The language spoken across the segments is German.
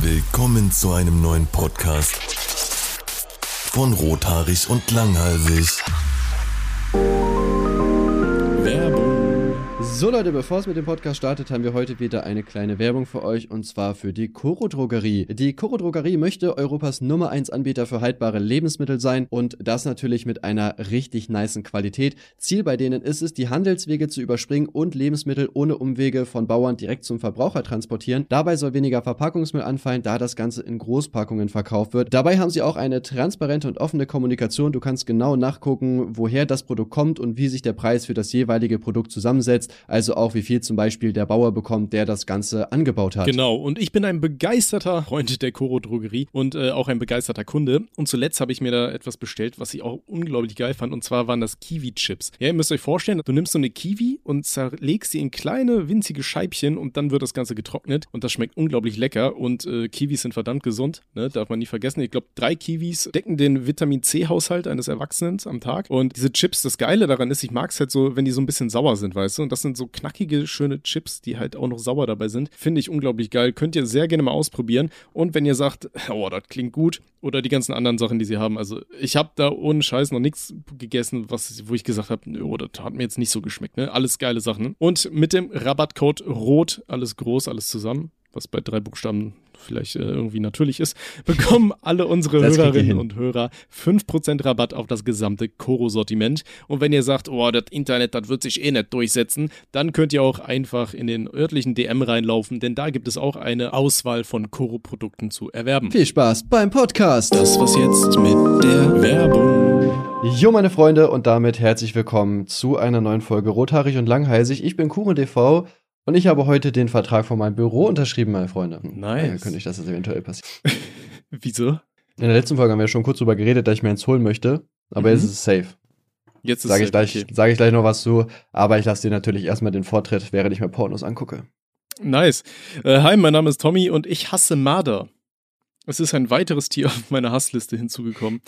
Willkommen zu einem neuen Podcast von Rothaarig und Langhalsig. So Leute, bevor es mit dem Podcast startet, haben wir heute wieder eine kleine Werbung für euch und zwar für die Coro Drogerie. Die Coro Drogerie möchte Europas Nummer 1 Anbieter für haltbare Lebensmittel sein und das natürlich mit einer richtig niceen Qualität. Ziel bei denen ist es, die Handelswege zu überspringen und Lebensmittel ohne Umwege von Bauern direkt zum Verbraucher transportieren. Dabei soll weniger Verpackungsmüll anfallen, da das Ganze in Großpackungen verkauft wird. Dabei haben sie auch eine transparente und offene Kommunikation. Du kannst genau nachgucken, woher das Produkt kommt und wie sich der Preis für das jeweilige Produkt zusammensetzt also auch wie viel zum Beispiel der Bauer bekommt, der das Ganze angebaut hat. Genau, und ich bin ein begeisterter Freund der Koro Drogerie und äh, auch ein begeisterter Kunde. Und zuletzt habe ich mir da etwas bestellt, was ich auch unglaublich geil fand, und zwar waren das Kiwi-Chips. Ja, ihr müsst euch vorstellen, du nimmst so eine Kiwi und zerlegst sie in kleine, winzige Scheibchen und dann wird das Ganze getrocknet und das schmeckt unglaublich lecker und äh, Kiwis sind verdammt gesund, ne? darf man nie vergessen. Ich glaube, drei Kiwis decken den Vitamin C-Haushalt eines Erwachsenen am Tag und diese Chips, das Geile daran ist, ich mag es halt so, wenn die so ein bisschen sauer sind, weißt du, und das sind so knackige, schöne Chips, die halt auch noch sauer dabei sind. Finde ich unglaublich geil. Könnt ihr sehr gerne mal ausprobieren. Und wenn ihr sagt, oh, das klingt gut, oder die ganzen anderen Sachen, die sie haben. Also ich habe da ohne Scheiß noch nichts gegessen, was, wo ich gesagt habe, oh, das hat mir jetzt nicht so geschmeckt. Ne? Alles geile Sachen. Und mit dem Rabattcode ROT, alles groß, alles zusammen, was bei drei Buchstaben vielleicht äh, irgendwie natürlich ist, bekommen alle unsere Das Hörerinnen und Hörer 5% Rabatt auf das gesamte Koro-Sortiment. Und wenn ihr sagt, oh, das Internet, das wird sich eh nicht durchsetzen, dann könnt ihr auch einfach in den örtlichen DM reinlaufen, denn da gibt es auch eine Auswahl von Koro-Produkten zu erwerben. Viel Spaß beim Podcast. Das was jetzt mit der Werbung. Jo, meine Freunde, und damit herzlich willkommen zu einer neuen Folge Rothaarig und Langhalsig. Ich bin KurenTV und ich habe heute den Vertrag von meinem Büro unterschrieben, meine Freunde. Nice. Angekündigt, dass das eventuell passiert. Wieso? In der letzten Folge haben wir schon kurz drüber geredet, dass ich mir eins holen möchte, aber Mhm. jetzt ist es safe. Jetzt ist Sage ich, es gleich, okay. sag ich gleich noch was zu, aber ich lasse dir natürlich erstmal den Vortritt, während ich mir Pornos angucke. Nice. Äh, hi, mein Name ist Tommy und ich hasse Marder. Es ist ein weiteres Tier auf meiner Hassliste hinzugekommen.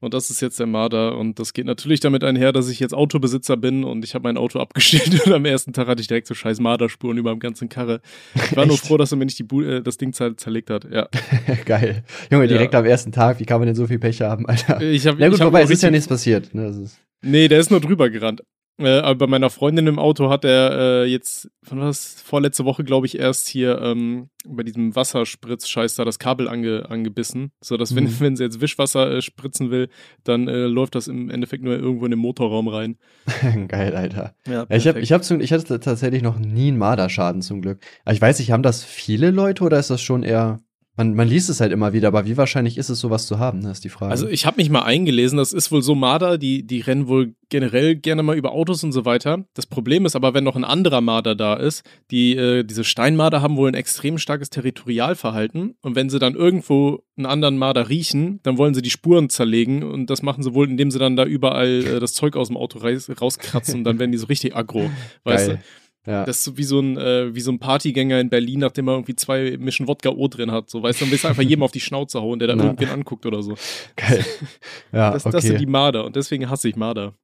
Und das ist jetzt der Marder. Und das geht natürlich damit einher, dass ich jetzt Autobesitzer bin und ich habe mein Auto abgestellt und am ersten Tag hatte ich direkt so scheiß Marderspuren über dem ganzen Karre. Ich war nur froh, dass er mir nicht die Bu äh, das Ding zer zerlegt hat. Ja. Geil. Junge, direkt Ja. am ersten Tag, wie kann man denn so viel Pech haben, Alter? Ich hab, Na gut, ich hab wobei, es ist ja nichts passiert. Ne? Das ist, Nee, der ist nur drüber gerannt. Äh, aber bei meiner Freundin im Auto hat er äh, jetzt, war das? Vorletzte Woche, glaube ich, erst hier ähm, bei diesem Wasserspritz-Scheiß da das Kabel ange, angebissen. So dass, wenn, Mhm. wenn sie jetzt Wischwasser äh, spritzen will, dann äh, läuft das im Endeffekt nur irgendwo in den Motorraum rein. geil, Alter. Ja, Ja, ich, hab, ich, hab zum, ich hatte tatsächlich noch nie einen Marderschaden zum Glück. Aber ich weiß nicht, haben das viele Leute oder ist das schon eher. Man, man liest es halt immer wieder, aber wie wahrscheinlich ist es, sowas zu haben, ne, ist die Frage. Also ich habe mich mal eingelesen, das ist wohl so Marder, die, die rennen wohl generell gerne mal über Autos und so weiter. Das Problem ist aber, wenn noch ein anderer Marder da ist, die, äh, diese Steinmarder haben wohl ein extrem starkes Territorialverhalten und wenn sie dann irgendwo einen anderen Marder riechen, dann wollen sie die Spuren zerlegen und das machen sie wohl, indem sie dann da überall äh, das Zeug aus dem Auto rauskratzen und dann werden die so richtig aggro, weißt Geil. du? Ja. Das ist so wie so ein, äh, wie so ein Partygänger in Berlin, nachdem er irgendwie zwei Mischen Wodka O drin hat. So, weißt du, dann willst du einfach jedem auf die Schnauze hauen, der da Ja. irgendwen anguckt oder so. geil. Ja, Das, okay. das sind die Marder und deswegen hasse ich Marder.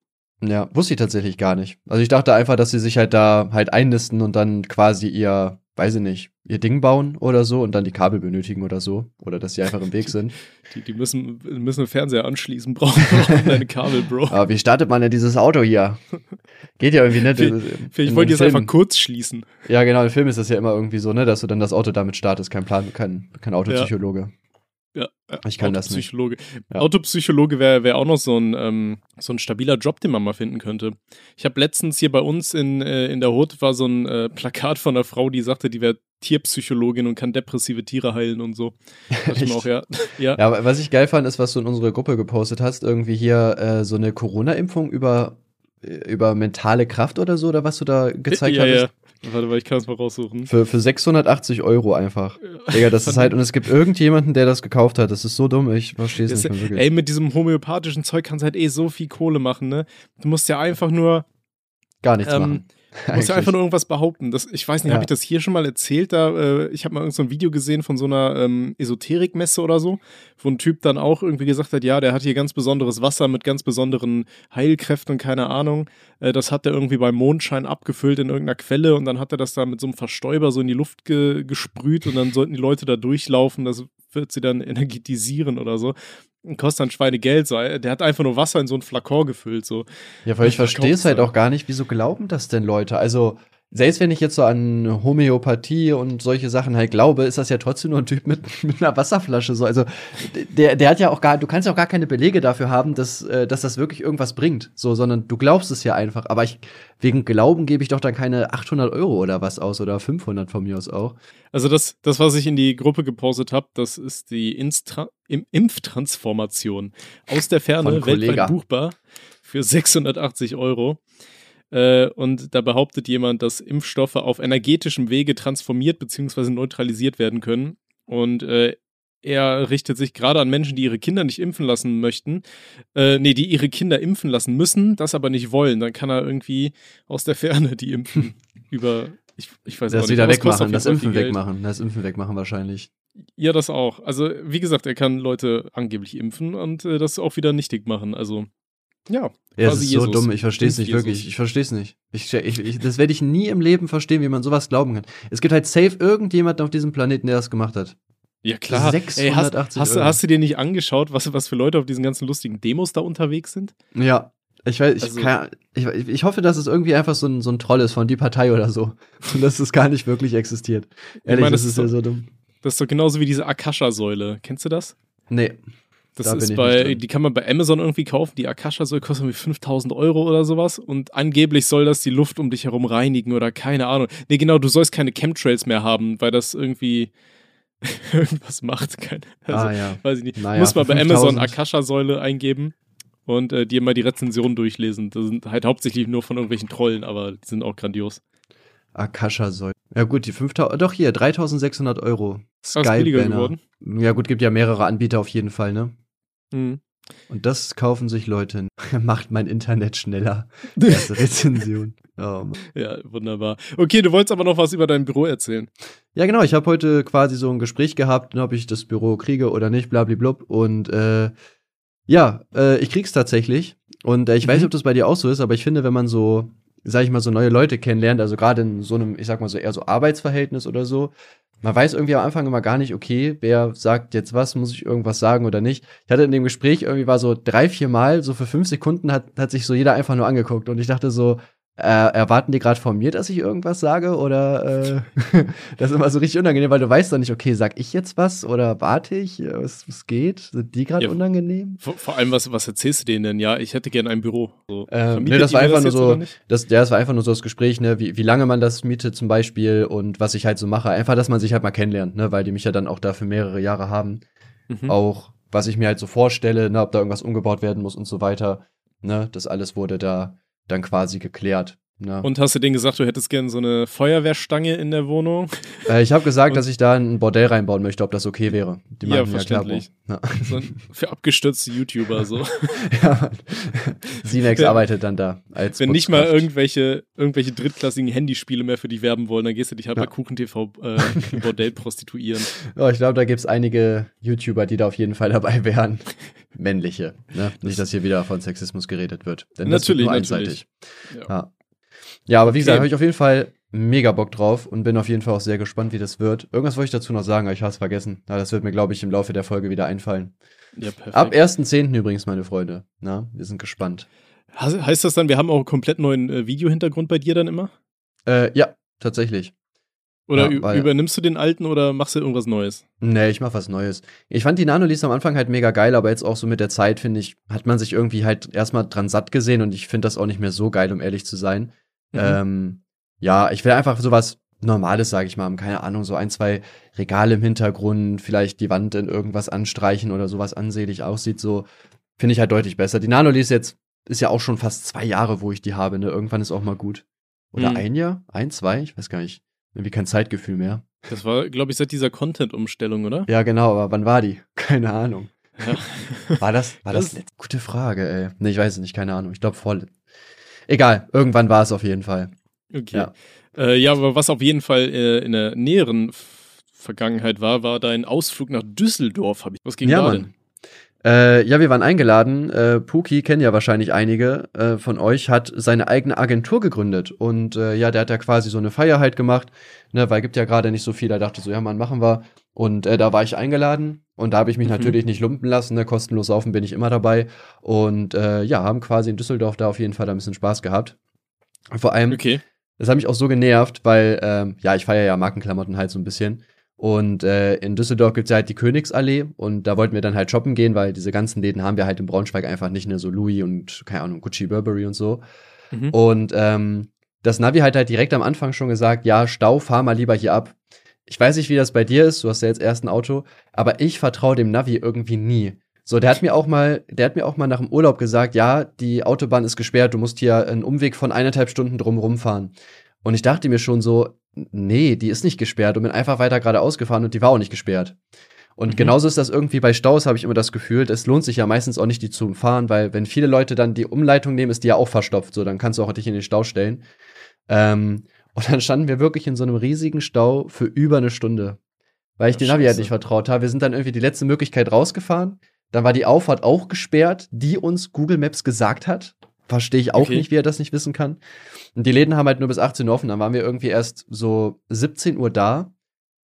ja, wusste ich tatsächlich gar nicht. Also ich dachte einfach, dass sie sich halt da halt einnisten und dann quasi ihr, weiß ich nicht, ihr Ding bauen oder so und dann die Kabel benötigen oder so. Oder dass sie einfach im Weg sind. Die, die müssen, müssen einen Fernseher anschließen, brauchen, brauchen deine Kabel, Bro. Aber wie startet man denn dieses Auto hier? Geht ja irgendwie nicht. Vielleicht In wollte ich den jetzt einfach kurz schließen. Ja, genau, im Film ist das ja immer irgendwie so, ne, dass du dann das Auto damit startest. Kein Plan, kein, kein Autopsychologe. Ja, äh, Ich kann das nicht. Autopsychologe. Ja. Autopsychologe wäre wär auch noch so ein, ähm, so ein stabiler Job, den man mal finden könnte. Ich habe letztens hier bei uns in, äh, in der Hut war so ein äh, Plakat von einer Frau, die sagte, die wäre Tierpsychologin und kann depressive Tiere heilen und so. Ich auch, ja. ja. Ja, aber was ich geil fand, ist, was du in unsere Gruppe gepostet hast, irgendwie hier äh, so eine Corona-Impfung über, über mentale Kraft oder so, oder was du da gezeigt ja, hattest. ja. Warte, weil ich kann es mal raussuchen. Für, für 680 Euro einfach. Digga, das ist halt, und es gibt irgendjemanden, der das gekauft hat. Das ist so dumm, ich verstehe es nicht mehr wirklich. ey, mit diesem homöopathischen Zeug kannst du halt eh so viel Kohle machen, ne? Du musst ja einfach nur Gar nichts ähm, machen. Du musst ja einfach nur irgendwas behaupten. Das, ich weiß nicht, ja. habe ich das hier schon mal erzählt? Da, äh, ich habe mal irgend so ein Video gesehen von so einer ähm, Esoterikmesse oder so, wo ein Typ dann auch irgendwie gesagt hat, ja, der hat hier ganz besonderes Wasser mit ganz besonderen Heilkräften, keine Ahnung. Äh, das hat er irgendwie beim Mondschein abgefüllt in irgendeiner Quelle und dann hat er das da mit so einem Verstäuber so in die Luft ge gesprüht und dann sollten die Leute da durchlaufen. Das wird sie dann energetisieren oder so. Kostet dann Schweinegeld. So. Der hat einfach nur Wasser in so ein Flakon gefüllt. So. Ja, weil ich verstehe es halt auch gar nicht, wieso glauben das denn Leute? Also, selbst wenn ich jetzt so an Homöopathie und solche Sachen halt glaube, ist das ja trotzdem nur ein Typ mit, mit einer Wasserflasche. So. Also der, der hat ja auch gar, du kannst ja auch gar keine Belege dafür haben, dass, äh, dass das wirklich irgendwas bringt. So, sondern du glaubst es ja einfach. Aber ich, wegen Glauben gebe ich doch dann keine 800 Euro oder was aus oder 500 von mir aus auch. Also das, das was ich in die Gruppe gepostet habe, das ist die Instra Im Impftransformation aus der Ferne, weltweit buchbar für 680 Euro. Äh, und da behauptet jemand, dass Impfstoffe auf energetischem Wege transformiert bzw. neutralisiert werden können. Und äh, er richtet sich gerade an Menschen, die ihre Kinder nicht impfen lassen möchten. Äh, nee, die ihre Kinder impfen lassen müssen, das aber nicht wollen. Dann kann er irgendwie aus der Ferne die impfen. über, ich, ich weiß das nicht. wieder wegmachen, das Impfen wegmachen. Das Impfen wegmachen wahrscheinlich. Ja, das auch. Also, wie gesagt, er kann Leute angeblich impfen und äh, das auch wieder nichtig machen. Also, ja. Ja, es ist Jesus. so dumm, ich verstehe es nicht Jesus. wirklich. Ich verstehe es nicht. Ich, ich, ich, das werde ich nie im Leben verstehen, wie man sowas glauben kann. Es gibt halt safe irgendjemanden auf diesem Planeten, der das gemacht hat. Ja, klar. 680 Ey, hast, hast, hast, du dir nicht angeschaut, was, was für Leute auf diesen ganzen lustigen Demos da unterwegs sind? Ja. Ich weiß, ich, also, kann, ich, ich hoffe, dass es irgendwie einfach so ein, so ein Troll ist von die Partei oder so. Und dass es gar nicht wirklich existiert. Ehrlich, meine, das, das, ist ja so dumm. Das ist doch genauso wie diese Akasha-Säule. Kennst du das? Nee. Das da ist bei, die kann man bei Amazon irgendwie kaufen. Die Akasha-Säule kostet irgendwie 5000 Euro oder sowas. Und angeblich soll das die Luft um dich herum reinigen oder keine Ahnung. Nee, genau, du sollst keine Chemtrails mehr haben, weil das irgendwie irgendwas macht. Keine, also, ah, ja. Weiß ich nicht. Naja, Muss man bei Amazon Akasha-Säule eingeben und äh, dir mal die Rezensionen durchlesen. Das sind halt hauptsächlich nur von irgendwelchen Trollen, aber die sind auch grandios. Akasha-Säule. Ja gut, die 5000, doch hier, 3600 Euro. Skype-Banner. Ja gut, gibt ja mehrere Anbieter auf jeden Fall, ne? Mhm. Und das kaufen sich Leute. Macht mein Internet schneller. Erste Rezension. Oh, ja, wunderbar. Okay, du wolltest aber noch was über dein Büro erzählen. Ja, genau. Ich habe heute quasi so ein Gespräch gehabt, ob ich das Büro kriege oder nicht, blablablub. Und äh, ja, äh, ich krieg's tatsächlich. Und äh, ich mhm. weiß nicht, ob das bei dir auch so ist, aber ich finde, wenn man so, sag ich mal, so neue Leute kennenlernt, also gerade in so einem, ich sag mal so eher so Arbeitsverhältnis oder so, man weiß irgendwie am Anfang immer gar nicht, okay, wer sagt jetzt was, muss ich irgendwas sagen oder nicht. Ich hatte in dem Gespräch irgendwie war so drei, vier Mal, so für fünf Sekunden hat, hat sich so jeder einfach nur angeguckt und ich dachte so, äh, erwarten die gerade von mir, dass ich irgendwas sage oder äh, das ist immer so richtig unangenehm, weil du weißt doch nicht, okay, sag ich jetzt was oder warte ich, was, was geht? Sind die gerade ja, unangenehm? Vor, vor, allem, was, was erzählst du denen denn? Ja, ich hätte gerne ein Büro. So, ähm, nee, das war einfach das nur so, das, ja, das war einfach nur so das Gespräch, ne, wie, wie lange man das mietet zum Beispiel und was ich halt so mache. Einfach, dass man sich halt mal kennenlernt, ne, weil die mich ja dann auch da für mehrere Jahre haben. Mhm. Auch, was ich mir halt so vorstelle, ne, ob da irgendwas umgebaut werden muss und so weiter. Ne, das alles wurde da dann quasi geklärt. Ja. Und hast du denen gesagt, du hättest gerne so eine Feuerwehrstange in der Wohnung? Äh, ich habe gesagt, dass ich da ein Bordell reinbauen möchte, ob das okay wäre. Die ja, verständlich. Ja, klar, so für abgestürzte YouTuber so. ja, Sinex arbeitet dann da als Wenn nicht mal irgendwelche, irgendwelche drittklassigen Handyspiele mehr für dich werben wollen, dann gehst du dich halt ja. bei KuchenTV äh, Bordell prostituieren. Ja, ich glaube, da gibt es einige YouTuber, die da auf jeden Fall dabei wären. Männliche. Ne? Nicht, dass hier wieder von Sexismus geredet wird. Denn natürlich, das ist nur einseitig. Ja. Ja. Aber wie okay. gesagt, habe ich auf jeden Fall mega Bock drauf und bin auf jeden Fall auch sehr gespannt, wie das wird. Irgendwas wollte ich dazu noch sagen, aber ich habe es vergessen. Ja, das wird mir, glaube ich, im Laufe der Folge wieder einfallen. Ja, perfekt. Ab 1.10. übrigens, meine Freunde. Na, wir sind gespannt. Heißt das dann, wir haben auch einen komplett neuen äh, Videohintergrund bei dir dann immer? Äh, ja, tatsächlich. Oder ja, weil, übernimmst du den alten oder machst du irgendwas Neues? Nee, ich mach was Neues. Ich fand die Nanolis am Anfang halt mega geil, aber jetzt auch so mit der Zeit, finde ich, hat man sich irgendwie halt erstmal dran satt gesehen und ich finde das auch nicht mehr so geil, um ehrlich zu sein. Mhm. Ähm, ja, ich will einfach sowas Normales, sage ich mal, keine Ahnung, so ein, zwei Regale im Hintergrund, vielleicht die Wand in irgendwas anstreichen oder sowas ansehlich aussieht, so finde ich halt deutlich besser. Die Nanolis jetzt ist ja auch schon fast zwei Jahre, wo ich die habe, ne? Irgendwann ist auch mal gut. Oder mhm. ein Jahr? Ein, zwei? Ich weiß gar nicht. Irgendwie kein Zeitgefühl mehr. Das war, glaube ich, seit dieser Content-Umstellung, oder? Ja, genau, aber wann war die? Keine Ahnung. Ja. War das, war das, das gute Frage, ey. Nee, ich weiß es nicht, keine Ahnung. Ich glaube vor, Egal, irgendwann war es auf jeden Fall. Okay. Ja. Äh, ja, aber was auf jeden Fall äh, in der näheren Vergangenheit war, war dein Ausflug nach Düsseldorf. Was ging ja, da Mann. denn? Äh, ja, wir waren eingeladen. Äh, Puki kennen ja wahrscheinlich einige äh, von euch, hat seine eigene Agentur gegründet. Und äh, ja, der hat ja quasi so eine Feier halt gemacht, ne, weil gibt ja gerade nicht so viel. Er dachte so, ja, Mann, machen wir. Und äh, da war ich eingeladen und da habe ich mich mhm. natürlich nicht lumpen lassen. Ne? Kostenlos saufen bin ich immer dabei. Und äh, ja, haben quasi in Düsseldorf da auf jeden Fall ein bisschen Spaß gehabt. Vor allem, okay. das hat mich auch so genervt, weil, ähm, ja, ich feiere ja Markenklamotten halt so ein bisschen. Und äh, in Düsseldorf gibt es ja halt die Königsallee und da wollten wir dann halt shoppen gehen, weil diese ganzen Läden haben wir halt in Braunschweig einfach nicht, ne, so Louis und, keine Ahnung, Gucci, Burberry und so. Mhm. Und ähm, das Navi hat halt direkt am Anfang schon gesagt, ja, Stau, fahr mal lieber hier ab. Ich weiß nicht, wie das bei dir ist, du hast ja jetzt erst ein Auto, aber ich vertraue dem Navi irgendwie nie. So, der hat mir auch mal, der hat mir auch mal nach dem Urlaub gesagt, ja, die Autobahn ist gesperrt, du musst hier einen Umweg von eineinhalb Stunden drumherum fahren. Und ich dachte mir schon so, nee, die ist nicht gesperrt und bin einfach weiter geradeaus gefahren und die war auch nicht gesperrt. Und mhm. genauso ist das irgendwie bei Staus, habe ich immer das Gefühl, es lohnt sich ja meistens auch nicht, die zu umfahren, weil wenn viele Leute dann die Umleitung nehmen, ist die ja auch verstopft, so, dann kannst du auch dich in den Stau stellen. Ähm, und dann standen wir wirklich in so einem riesigen Stau für über eine Stunde, weil ich den Navi halt nicht vertraut habe. Wir sind dann irgendwie die letzte Möglichkeit rausgefahren. Dann war die Auffahrt auch gesperrt, die uns Google Maps gesagt hat. Verstehe ich auch okay. nicht, wie er das nicht wissen kann. Und die Läden haben halt nur bis 18 Uhr offen. Dann waren wir irgendwie erst so 17 Uhr da.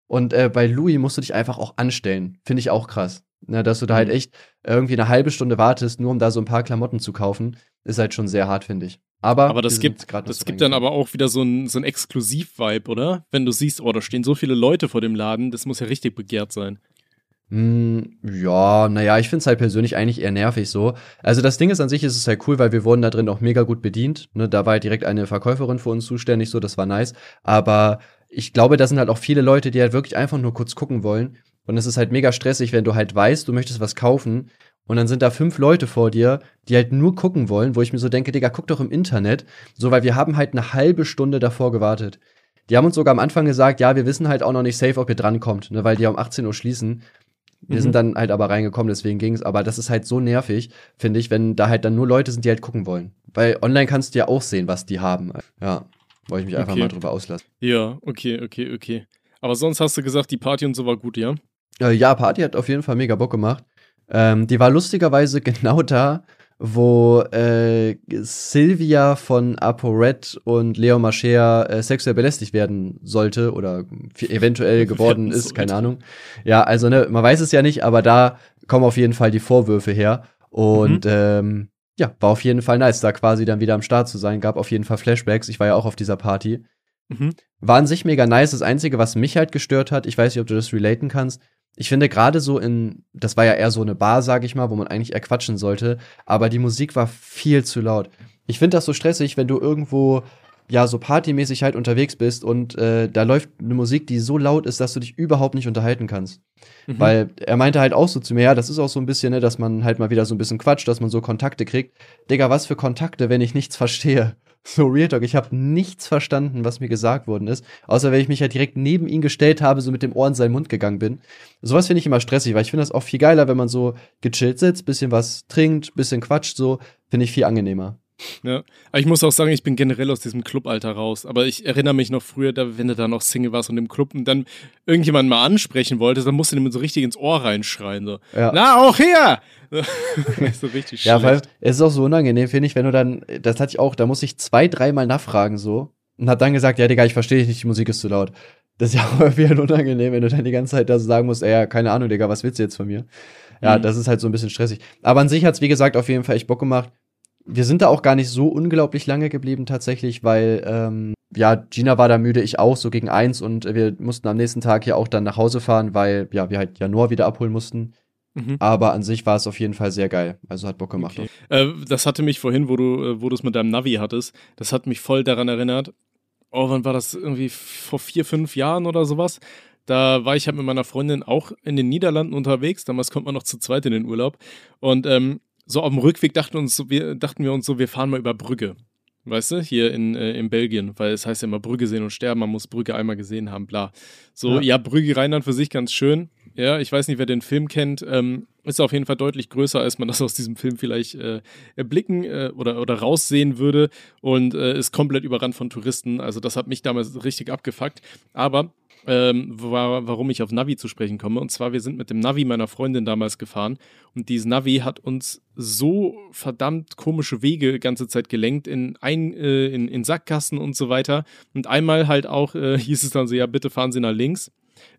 Und äh, bei Louis musst du dich einfach auch anstellen. Finde ich auch krass. Ne, dass du da halt mhm. echt irgendwie eine halbe Stunde wartest, nur um da so ein paar Klamotten zu kaufen, ist halt schon sehr hart, finde ich. Aber, aber das gibt, das gibt dann aber auch wieder so ein, so ein Exklusiv-Vibe, oder? Wenn du siehst, oh, da stehen so viele Leute vor dem Laden, das muss ja richtig begehrt sein. Mm, ja, naja, ich finde es halt persönlich eigentlich eher nervig so. Also das Ding ist an sich ist es halt cool, weil wir wurden da drin auch mega gut bedient. Ne, da war halt direkt eine Verkäuferin für uns zuständig, so, das war nice. Aber ich glaube, da sind halt auch viele Leute, die halt wirklich einfach nur kurz gucken wollen. Und es ist halt mega stressig, wenn du halt weißt, du möchtest was kaufen und dann sind da fünf Leute vor dir, die halt nur gucken wollen, wo ich mir so denke, Digga, guck doch im Internet. So, weil wir haben halt eine halbe Stunde davor gewartet. Die haben uns sogar am Anfang gesagt, ja, wir wissen halt auch noch nicht safe, ob ihr drankommt, ne, weil die um 18 Uhr schließen. Wir mhm. sind dann halt aber reingekommen, deswegen ging's. Aber das ist halt so nervig, finde ich, wenn da halt dann nur Leute sind, die halt gucken wollen. Weil online kannst du ja auch sehen, was die haben. Ja, wollte ich mich einfach mal drüber auslassen. Ja, okay, okay, okay. Aber sonst hast du gesagt, die Party und so war gut, ja? Äh, ja, Party hat auf jeden Fall mega Bock gemacht. Ähm, die war lustigerweise genau da, wo äh, Sylvia von ApoRed und Leo Mascher äh, sexuell belästigt werden sollte oder eventuell geworden ist, keine Ahnung. Ja, also ne, man weiß es ja nicht, aber da kommen auf jeden Fall die Vorwürfe her. Und mhm. ähm, ja, war auf jeden Fall nice, da quasi dann wieder am Start zu sein. Gab auf jeden Fall Flashbacks. Ich war ja auch auf dieser Party. Mhm. War an sich mega nice. Das Einzige, was mich halt gestört hat, ich weiß nicht, ob du das relaten kannst, ich finde gerade so in, das war ja eher so eine Bar, sag ich mal, wo man eigentlich eher quatschen sollte, aber die Musik war viel zu laut. Ich finde das so stressig, wenn du irgendwo ja so partymäßig halt unterwegs bist und äh, da läuft eine Musik, die so laut ist, dass du dich überhaupt nicht unterhalten kannst. Mhm. Weil er meinte halt auch so zu mir, ja, das ist auch so ein bisschen, ne, dass man halt mal wieder so ein bisschen quatscht, dass man so Kontakte kriegt. Digga, was für Kontakte, wenn ich nichts verstehe? So Real Talk, ich habe nichts verstanden, was mir gesagt worden ist, außer wenn ich mich ja halt direkt neben ihn gestellt habe, so mit dem Ohr in seinen Mund gegangen bin. Sowas finde ich immer stressig, weil ich finde das auch viel geiler, wenn man so gechillt sitzt, bisschen was trinkt, bisschen quatscht, so, finde ich viel angenehmer. Ja, aber ich muss auch sagen, ich bin generell aus diesem Clubalter raus. Aber ich erinnere mich noch früher, da, wenn du da noch Single warst und im Club und dann irgendjemanden mal ansprechen wolltest, dann musst du dem so richtig ins Ohr reinschreien. So. Ja. Na, auch hier! so richtig Ja, weil es ist auch so unangenehm, finde ich, wenn du dann, das hatte ich auch, da muss ich zwei, dreimal nachfragen so und hat dann gesagt, ja, Digga, ich verstehe dich nicht, die Musik ist zu laut. Das ist ja auch irgendwie halt unangenehm, wenn du dann die ganze Zeit da so sagen musst, ey, ja, keine Ahnung, Digga, was willst du jetzt von mir? Ja, mhm. das ist halt so ein bisschen stressig. Aber an sich hat's, wie gesagt, auf jeden Fall echt Bock gemacht wir sind da auch gar nicht so unglaublich lange geblieben tatsächlich, weil ähm, ja, Gina war da müde, ich auch, so gegen eins und wir mussten am nächsten Tag ja auch dann nach Hause fahren, weil ja, wir halt Januar wieder abholen mussten. Mhm. Aber an sich war es auf jeden Fall sehr geil. Also hat Bock gemacht. Okay. Äh, das hatte mich vorhin, wo du, äh, wo du es mit deinem Navi hattest, das hat mich voll daran erinnert. Oh, wann war das? Irgendwie vor vier, fünf Jahren oder sowas? Da war ich halt mit meiner Freundin auch in den Niederlanden unterwegs. Damals kommt man noch zu zweit in den Urlaub. Und ähm, so auf dem Rückweg dachten, uns wir, dachten wir uns so, wir fahren mal über Brügge. Weißt du, hier in, äh, in Belgien, weil es heißt ja immer Brügge sehen und sterben, man muss Brügge einmal gesehen haben, bla. So, ja, ja Brügge Rheinland für sich ganz schön. Ja, ich weiß nicht, wer den Film kennt. Ähm, ist auf jeden Fall deutlich größer, als man das aus diesem Film vielleicht äh, erblicken äh, oder, oder raussehen würde. Und äh, ist komplett überrannt von Touristen. Also, das hat mich damals richtig abgefuckt. Aber ähm, war, warum ich auf Navi zu sprechen komme. Und zwar, wir sind mit dem Navi meiner Freundin damals gefahren und dieses Navi hat uns so verdammt komische Wege die ganze Zeit gelenkt in, ein, äh, in, in Sackgassen und so weiter. Und einmal halt auch äh, hieß es dann so, ja, bitte fahren Sie nach links.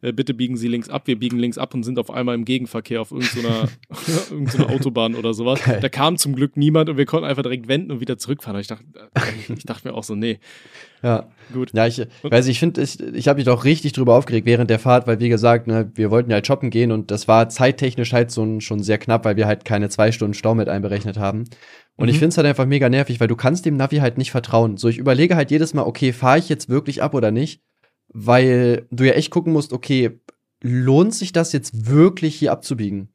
Äh, bitte biegen Sie links ab. Wir biegen links ab und sind auf einmal im Gegenverkehr auf irgendeiner, irgendeiner Autobahn oder sowas. Geil. Da kam zum Glück niemand und wir konnten einfach direkt wenden und wieder zurückfahren. Ich dachte, äh, ich dachte mir auch so, nee. Ja, gut. Ja, ich weiß, ich finde, ich, ich habe mich doch richtig drüber aufgeregt während der Fahrt, weil wie gesagt, ne, wir wollten ja halt shoppen gehen und das war zeittechnisch halt so schon sehr knapp, weil wir halt keine zwei Stunden Stau mit einberechnet haben. Und mhm. ich finde es halt einfach mega nervig, weil du kannst dem Navi halt nicht vertrauen. So, ich überlege halt jedes Mal, okay, fahre ich jetzt wirklich ab oder nicht? weil du ja echt gucken musst, okay, lohnt sich das jetzt wirklich hier abzubiegen?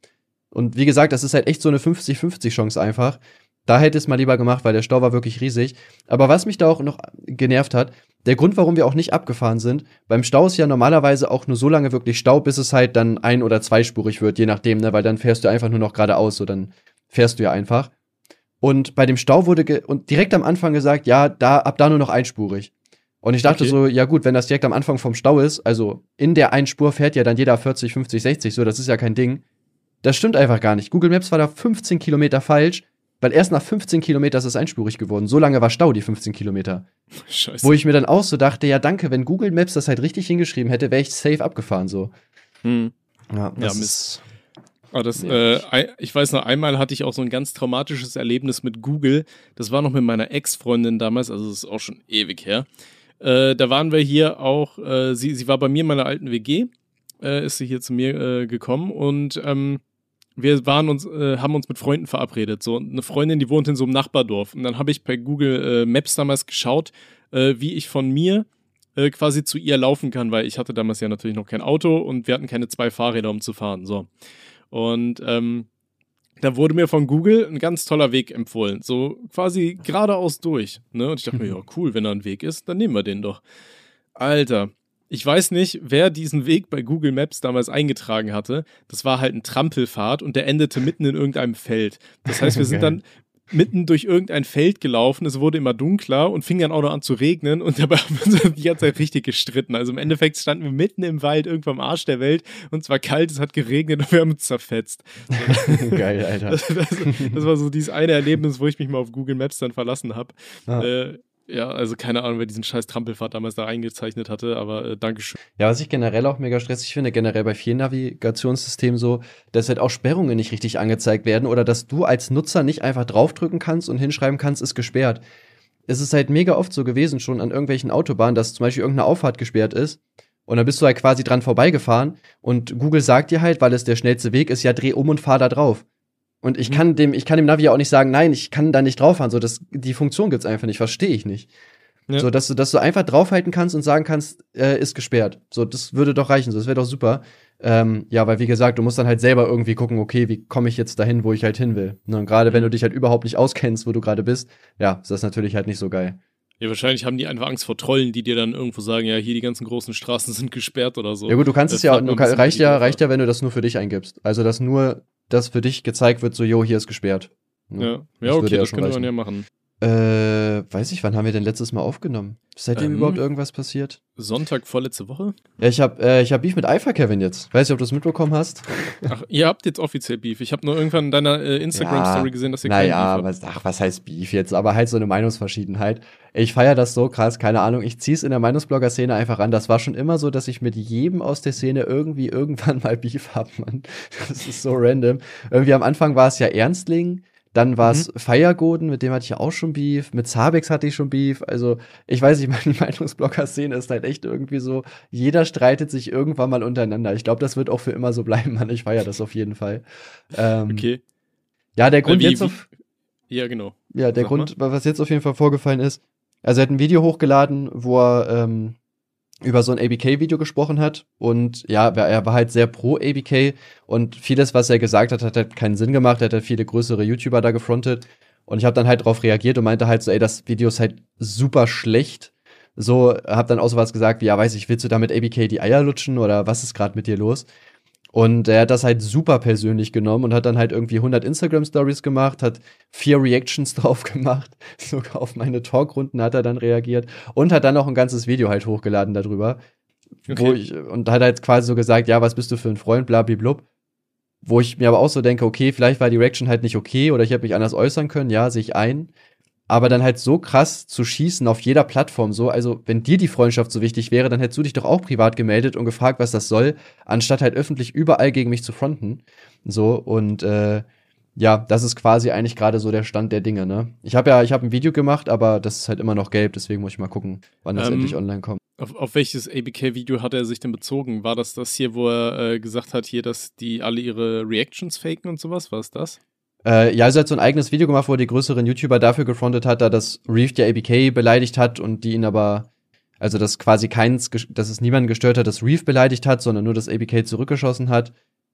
Und wie gesagt, das ist halt echt so eine 50-50 Chance einfach. Da hätte es mal lieber gemacht, weil der Stau war wirklich riesig. Aber was mich da auch noch genervt hat, der Grund, warum wir auch nicht abgefahren sind, beim Stau ist ja normalerweise auch nur so lange wirklich Stau, bis es halt dann ein- oder zweispurig wird, je nachdem, ne? weil dann fährst du einfach nur noch geradeaus, so dann fährst du ja einfach. Und bei dem Stau wurde und direkt am Anfang gesagt, ja, da ab da nur noch einspurig. Und ich dachte okay. so, ja gut, wenn das direkt am Anfang vom Stau ist, also in der einen Spur fährt ja dann jeder 40, 50, 60, so, das ist ja kein Ding. Das stimmt einfach gar nicht. Google Maps war da 15 Kilometer falsch, weil erst nach 15 Kilometern ist es einspurig geworden. So lange war Stau, die 15 Kilometer. Scheiße. Wo ich mir dann auch so dachte, ja danke, wenn Google Maps das halt richtig hingeschrieben hätte, wäre ich safe abgefahren, so. Hm. Ja, das ja, ist Oh, das, äh, ich weiß noch, einmal hatte ich auch so ein ganz traumatisches Erlebnis mit Google. Das war noch mit meiner Ex-Freundin damals, also das ist auch schon ewig her. Äh, da waren wir hier auch, äh, sie, sie war bei mir in meiner alten WG, äh, ist sie hier zu mir äh, gekommen und ähm, wir waren uns, äh, haben uns mit Freunden verabredet. So eine Freundin, die wohnt in so einem Nachbardorf. Und dann habe ich bei Google Maps damals geschaut, wie ich von mir quasi zu ihr laufen kann, weil ich hatte damals ja natürlich noch kein Auto und wir hatten keine zwei Fahrräder, um zu fahren. So. Und ähm, da wurde mir von Google ein ganz toller Weg empfohlen. So quasi geradeaus durch. Ne? Und ich dachte mir, ja, cool, wenn da ein Weg ist, dann nehmen wir den doch. Alter, ich weiß nicht, wer diesen Weg bei Google Maps damals eingetragen hatte. Das war halt ein Trampelpfad und der endete mitten in irgendeinem Feld. Das heißt, wir sind dann mitten durch irgendein Feld gelaufen, es wurde immer dunkler und fing dann auch noch an zu regnen und dabei haben wir uns die ganze Zeit richtig gestritten. Also im Endeffekt standen wir mitten im Wald, irgendwo am Arsch der Welt und es war kalt, es hat geregnet und wir haben uns zerfetzt. Geil, Alter. Das, das, das, war so dieses eine Erlebnis, wo ich mich mal auf Google Maps dann verlassen habe. Ah. Äh, ja, also keine Ahnung, wer diesen scheiß Trampelfahrt damals da eingezeichnet hatte, aber äh, Dankeschön. Ja, was ich generell auch mega stressig finde, generell bei vielen Navigationssystemen so, dass halt auch Sperrungen nicht richtig angezeigt werden oder dass du als Nutzer nicht einfach draufdrücken kannst und hinschreiben kannst, ist gesperrt. Es ist halt mega oft so gewesen schon an irgendwelchen Autobahnen, dass zum Beispiel irgendeine Auffahrt gesperrt ist und dann bist du halt quasi dran vorbeigefahren und Google sagt dir halt, weil es der schnellste Weg ist, ja, dreh um und fahr da drauf. Und ich mhm. kann dem, ich kann dem Navi auch nicht sagen, nein, ich kann da nicht drauffahren. So, das, die Funktion gibt's einfach nicht, verstehe ich nicht. Ja. So, dass du, dass du einfach draufhalten kannst und sagen kannst, äh, ist gesperrt. So, das würde doch reichen. So, das wäre doch super. Ähm, ja, weil wie gesagt, du musst dann halt selber irgendwie gucken, okay, wie komme ich jetzt dahin, wo ich halt hin will. Ne, und gerade wenn du dich halt überhaupt nicht auskennst, wo du gerade bist, ja, ist das natürlich halt nicht so geil. Ja, wahrscheinlich haben die einfach Angst vor Trollen, die dir dann irgendwo sagen, ja, hier die ganzen großen Straßen sind gesperrt oder so. Ja gut, du kannst das es ja, kann, reicht ja, reicht ja, wenn du das nur für dich eingibst. Also, dass nur dass für dich gezeigt wird, so, jo, hier ist gesperrt. Ja, ja, ja okay, das könnte man ja machen. Äh, weiß ich, wann haben wir denn letztes Mal aufgenommen? Seitdem ähm, überhaupt irgendwas passiert? Sonntag vorletzte Woche? Ja, ich hab, äh, ich hab Beef mit Alpha Kevin jetzt. Weiß nicht, ob du es mitbekommen hast. Ach, ihr habt jetzt offiziell Beef. Ich habe nur irgendwann in deiner äh, Instagram-Story ja, gesehen, dass ihr naja, kein Beef habt. Ach, was heißt Beef jetzt? Aber halt so eine Meinungsverschiedenheit. Ich feiere das so krass, keine Ahnung. Ich zieh's in der Meinungsblogger-Szene einfach an. Das war schon immer so, dass ich mit jedem aus der Szene irgendwie irgendwann mal Beef hab, Mann. Das ist so random. Irgendwie am Anfang war es ja Ernstling dann war es mhm. Feiergoden, mit dem hatte ich ja auch schon Beef. Mit Zabex hatte ich schon Beef. Also, ich weiß nicht, meine Meinungsblocker-Szene ist halt echt irgendwie so, jeder streitet sich irgendwann mal untereinander. Ich glaube, das wird auch für immer so bleiben, Mann. Ich feiere das auf jeden Fall. Ähm, okay. Ja, der Grund wie, jetzt auf. Ja, genau. Ja, der Sag Grund, mal. was jetzt auf jeden Fall vorgefallen ist, also er hat ein Video hochgeladen, wo er ähm, über so ein ABK-Video gesprochen hat. Und ja, er war halt sehr pro ABK und vieles, was er gesagt hat, hat halt keinen Sinn gemacht. Er hat halt viele größere YouTuber da gefrontet. Und ich habe dann halt darauf reagiert und meinte halt so, ey, das Video ist halt super schlecht. So, hab dann auch sowas gesagt wie, ja, weiß ich, willst du damit ABK die Eier lutschen oder was ist gerade mit dir los? Und er hat das halt super persönlich genommen und hat dann halt irgendwie 100 Instagram-Stories gemacht, hat vier Reactions drauf gemacht, sogar auf meine Talkrunden hat er dann reagiert und hat dann auch ein ganzes Video halt hochgeladen darüber. Okay. Wo ich, und hat halt quasi so gesagt, ja, was bist du für ein Freund, blablablub. Wo ich mir aber auch so denke, okay, vielleicht war die Reaction halt nicht okay oder ich hätte mich anders äußern können, ja, sehe ich ein aber dann halt so krass zu schießen auf jeder Plattform so, also wenn dir die Freundschaft so wichtig wäre, dann hättest du dich doch auch privat gemeldet und gefragt, was das soll, anstatt halt öffentlich überall gegen mich zu fronten. So und äh, ja, das ist quasi eigentlich gerade so der Stand der Dinge, ne? Ich habe ja, ich habe ein Video gemacht, aber das ist halt immer noch gelb, deswegen muss ich mal gucken, wann das ähm, endlich online kommt. Auf, auf welches ABK-Video hat er sich denn bezogen? War das das hier, wo er äh, gesagt hat, hier, dass die alle ihre Reactions faken und sowas? War es das? Äh, ja, sie hat so ein eigenes Video gemacht, wo er die größeren YouTuber dafür gefrontet hat, da das Reef der ABK beleidigt hat und die ihn aber, also dass quasi keins, dass es niemanden gestört hat, dass Reef beleidigt hat, sondern nur das ABK zurückgeschossen hat.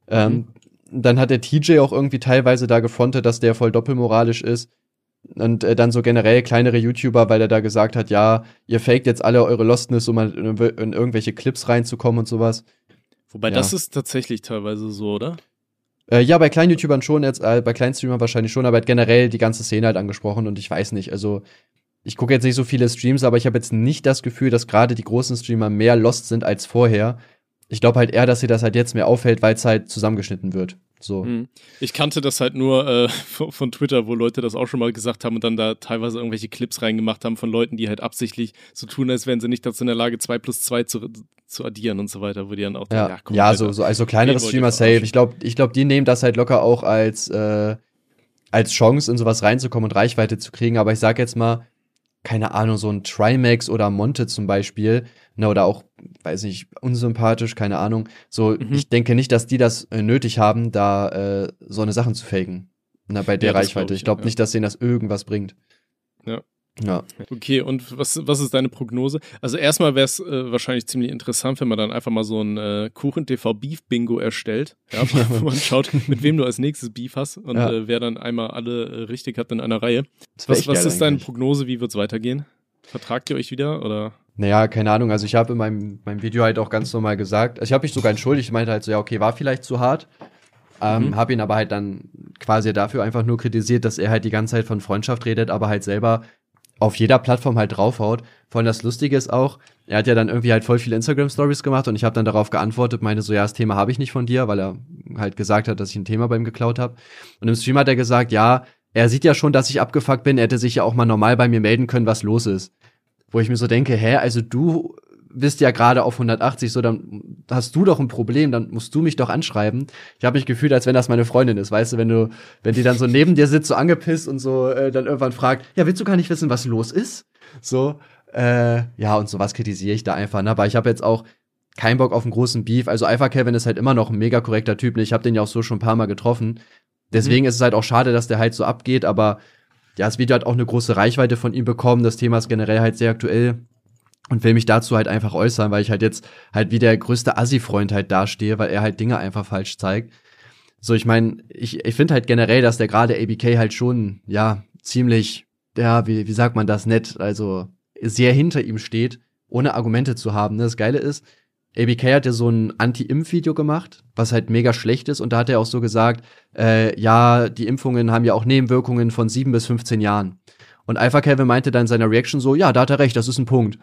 Ähm, mhm. Dann hat der TJ auch irgendwie teilweise da gefrontet, dass der voll doppelmoralisch ist. Und äh, dann so generell kleinere YouTuber, weil er da gesagt hat, ja, ihr faked jetzt alle eure Lostness, um in, in irgendwelche Clips reinzukommen und sowas. Wobei ja. das ist tatsächlich teilweise so, oder? Äh, ja, bei kleinen YouTubern schon, jetzt, äh, bei kleinen Streamern wahrscheinlich schon, aber generell die ganze Szene halt angesprochen und ich weiß nicht, also ich gucke jetzt nicht so viele Streams, aber ich habe jetzt nicht das Gefühl, dass gerade die großen Streamer mehr lost sind als vorher. Ich glaube halt eher, dass sie das halt jetzt mehr auffällt, weil es halt zusammengeschnitten wird. So. Hm. Ich kannte das halt nur äh, von, Twitter, wo Leute das auch schon mal gesagt haben und dann da teilweise irgendwelche Clips reingemacht haben von Leuten, die halt absichtlich so tun, als wären sie nicht dazu in der Lage, 2 plus 2 zu, zu addieren und so weiter, wo die dann auch ja, ja, komm, ja so, so, also kleinere Streamer safe. Ich glaube, ich glaub, die nehmen das halt locker auch als, äh, als Chance, in sowas reinzukommen und Reichweite zu kriegen. Aber ich sag jetzt mal, keine Ahnung, so ein Trimax oder Monte zum Beispiel, ne, oder auch, weiß nicht, unsympathisch, keine Ahnung. So, mhm. ich denke nicht, dass die das äh, nötig haben, da äh, so eine Sachen zu faken. Na, bei der ja, Reichweite. Glaub ich, ich glaube ja. nicht, dass denen das irgendwas bringt. Ja. Ja. Okay, und was, was ist deine Prognose? Also erstmal wäre es äh, wahrscheinlich ziemlich interessant, wenn man dann einfach mal so ein äh, Kuchen-TV-Beef-Bingo erstellt, ja, wo man schaut, mit wem du als nächstes Beef hast und ja. äh, wer dann einmal alle äh, richtig hat in einer Reihe. Was, was ist deine Prognose? Wie wird es weitergehen? Vertragt ihr euch wieder oder? Naja, keine Ahnung. Also ich habe in meinem, meinem Video halt auch ganz normal gesagt, also ich habe mich sogar entschuldigt, ich meinte halt so, ja, okay, war vielleicht zu hart. Ähm, mhm. Habe ihn aber halt dann quasi dafür einfach nur kritisiert, dass er halt die ganze Zeit von Freundschaft redet, aber halt selber auf jeder Plattform halt draufhaut. Vor allem das Lustige ist auch, er hat ja dann irgendwie halt voll viele Instagram-Stories gemacht und ich habe dann darauf geantwortet, meine so, ja, das Thema habe ich nicht von dir, weil er halt gesagt hat, dass ich ein Thema bei ihm geklaut habe. Und im Stream hat er gesagt, ja, er sieht ja schon, dass ich abgefuckt bin, er hätte sich ja auch mal normal bei mir melden können, was los ist. Wo ich mir so denke, hä, also du bist ja gerade auf 180, so dann hast du doch ein Problem, dann musst du mich doch anschreiben. Ich habe mich gefühlt, als wenn das meine Freundin ist, weißt du, wenn du, wenn die dann so neben dir sitzt, so angepisst und so äh, dann irgendwann fragt, ja, willst du gar nicht wissen, was los ist? So, äh, ja, und sowas kritisiere ich da einfach, ne? Aber ich habe jetzt auch keinen Bock auf einen großen Beef. Also Alpha Kevin ist halt immer noch ein mega korrekter Typ. Ne? Ich habe den ja auch so schon ein paar Mal getroffen. Deswegen mhm. ist es halt auch schade, dass der halt so abgeht, aber ja, das Video hat auch eine große Reichweite von ihm bekommen. Das Thema ist generell halt sehr aktuell und will mich dazu halt einfach äußern, weil ich halt jetzt halt wie der größte Assi-Freund halt dastehe, weil er halt Dinge einfach falsch zeigt. So, ich meine, ich, ich finde halt generell, dass der gerade ABK halt schon, ja, ziemlich, ja, wie, wie sagt man das nett, also sehr hinter ihm steht, ohne Argumente zu haben. Ne? Das Geile ist, ABK hat ja so ein Anti-Impf-Video gemacht, was halt mega schlecht ist. Und da hat er auch so gesagt, äh, ja, die Impfungen haben ja auch Nebenwirkungen von sieben bis 15 Jahren. Und Alpha Kevin meinte dann in seiner Reaction so, ja, da hat er recht, das ist ein Punkt.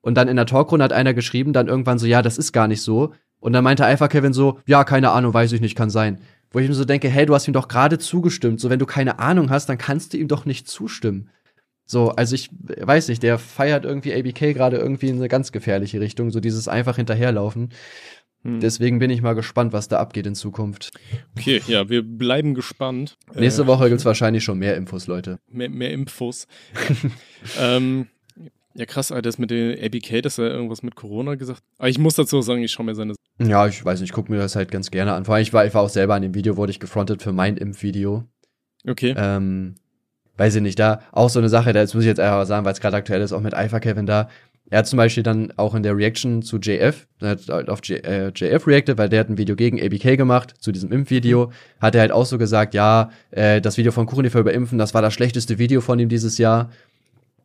Und dann in der Talkrunde hat einer geschrieben, dann irgendwann so, ja, das ist gar nicht so. Und dann meinte einfach Kevin so, ja, keine Ahnung, weiß ich nicht, kann sein. Wo ich mir so denke, hey, du hast ihm doch gerade zugestimmt. So, wenn du keine Ahnung hast, dann kannst du ihm doch nicht zustimmen. So, also ich weiß nicht, der feiert irgendwie ABK gerade irgendwie in eine ganz gefährliche Richtung, so dieses einfach hinterherlaufen. Hm. Deswegen bin ich mal gespannt, was da abgeht in Zukunft. Okay, ja, wir bleiben gespannt. Nächste äh, Woche gibt's wahrscheinlich schon mehr Infos, Leute. Mehr, mehr Infos. ähm, ja, krass, Alter, das mit dem ABK, dass er irgendwas mit Corona gesagt Aber ich muss dazu sagen, ich schaue mir seine. Ja, ich weiß nicht, ich gucke mir das halt ganz gerne an. Vor allem, ich war, ich war auch selber an dem Video, wurde ich gefrontet für mein Impfvideo. Okay. Ähm, weiß ich nicht, da auch so eine Sache, das muss ich jetzt einfach sagen, weil es gerade aktuell ist, auch mit Alpha Kevin da. Er hat zum Beispiel dann auch in der Reaction zu JF, er hat halt auf J, äh, JF reacted, weil der hat ein Video gegen ABK gemacht, zu diesem Impfvideo, hat er halt auch so gesagt, ja, äh, das Video von Kuchenifer über Impfen, das war das schlechteste Video von ihm dieses Jahr.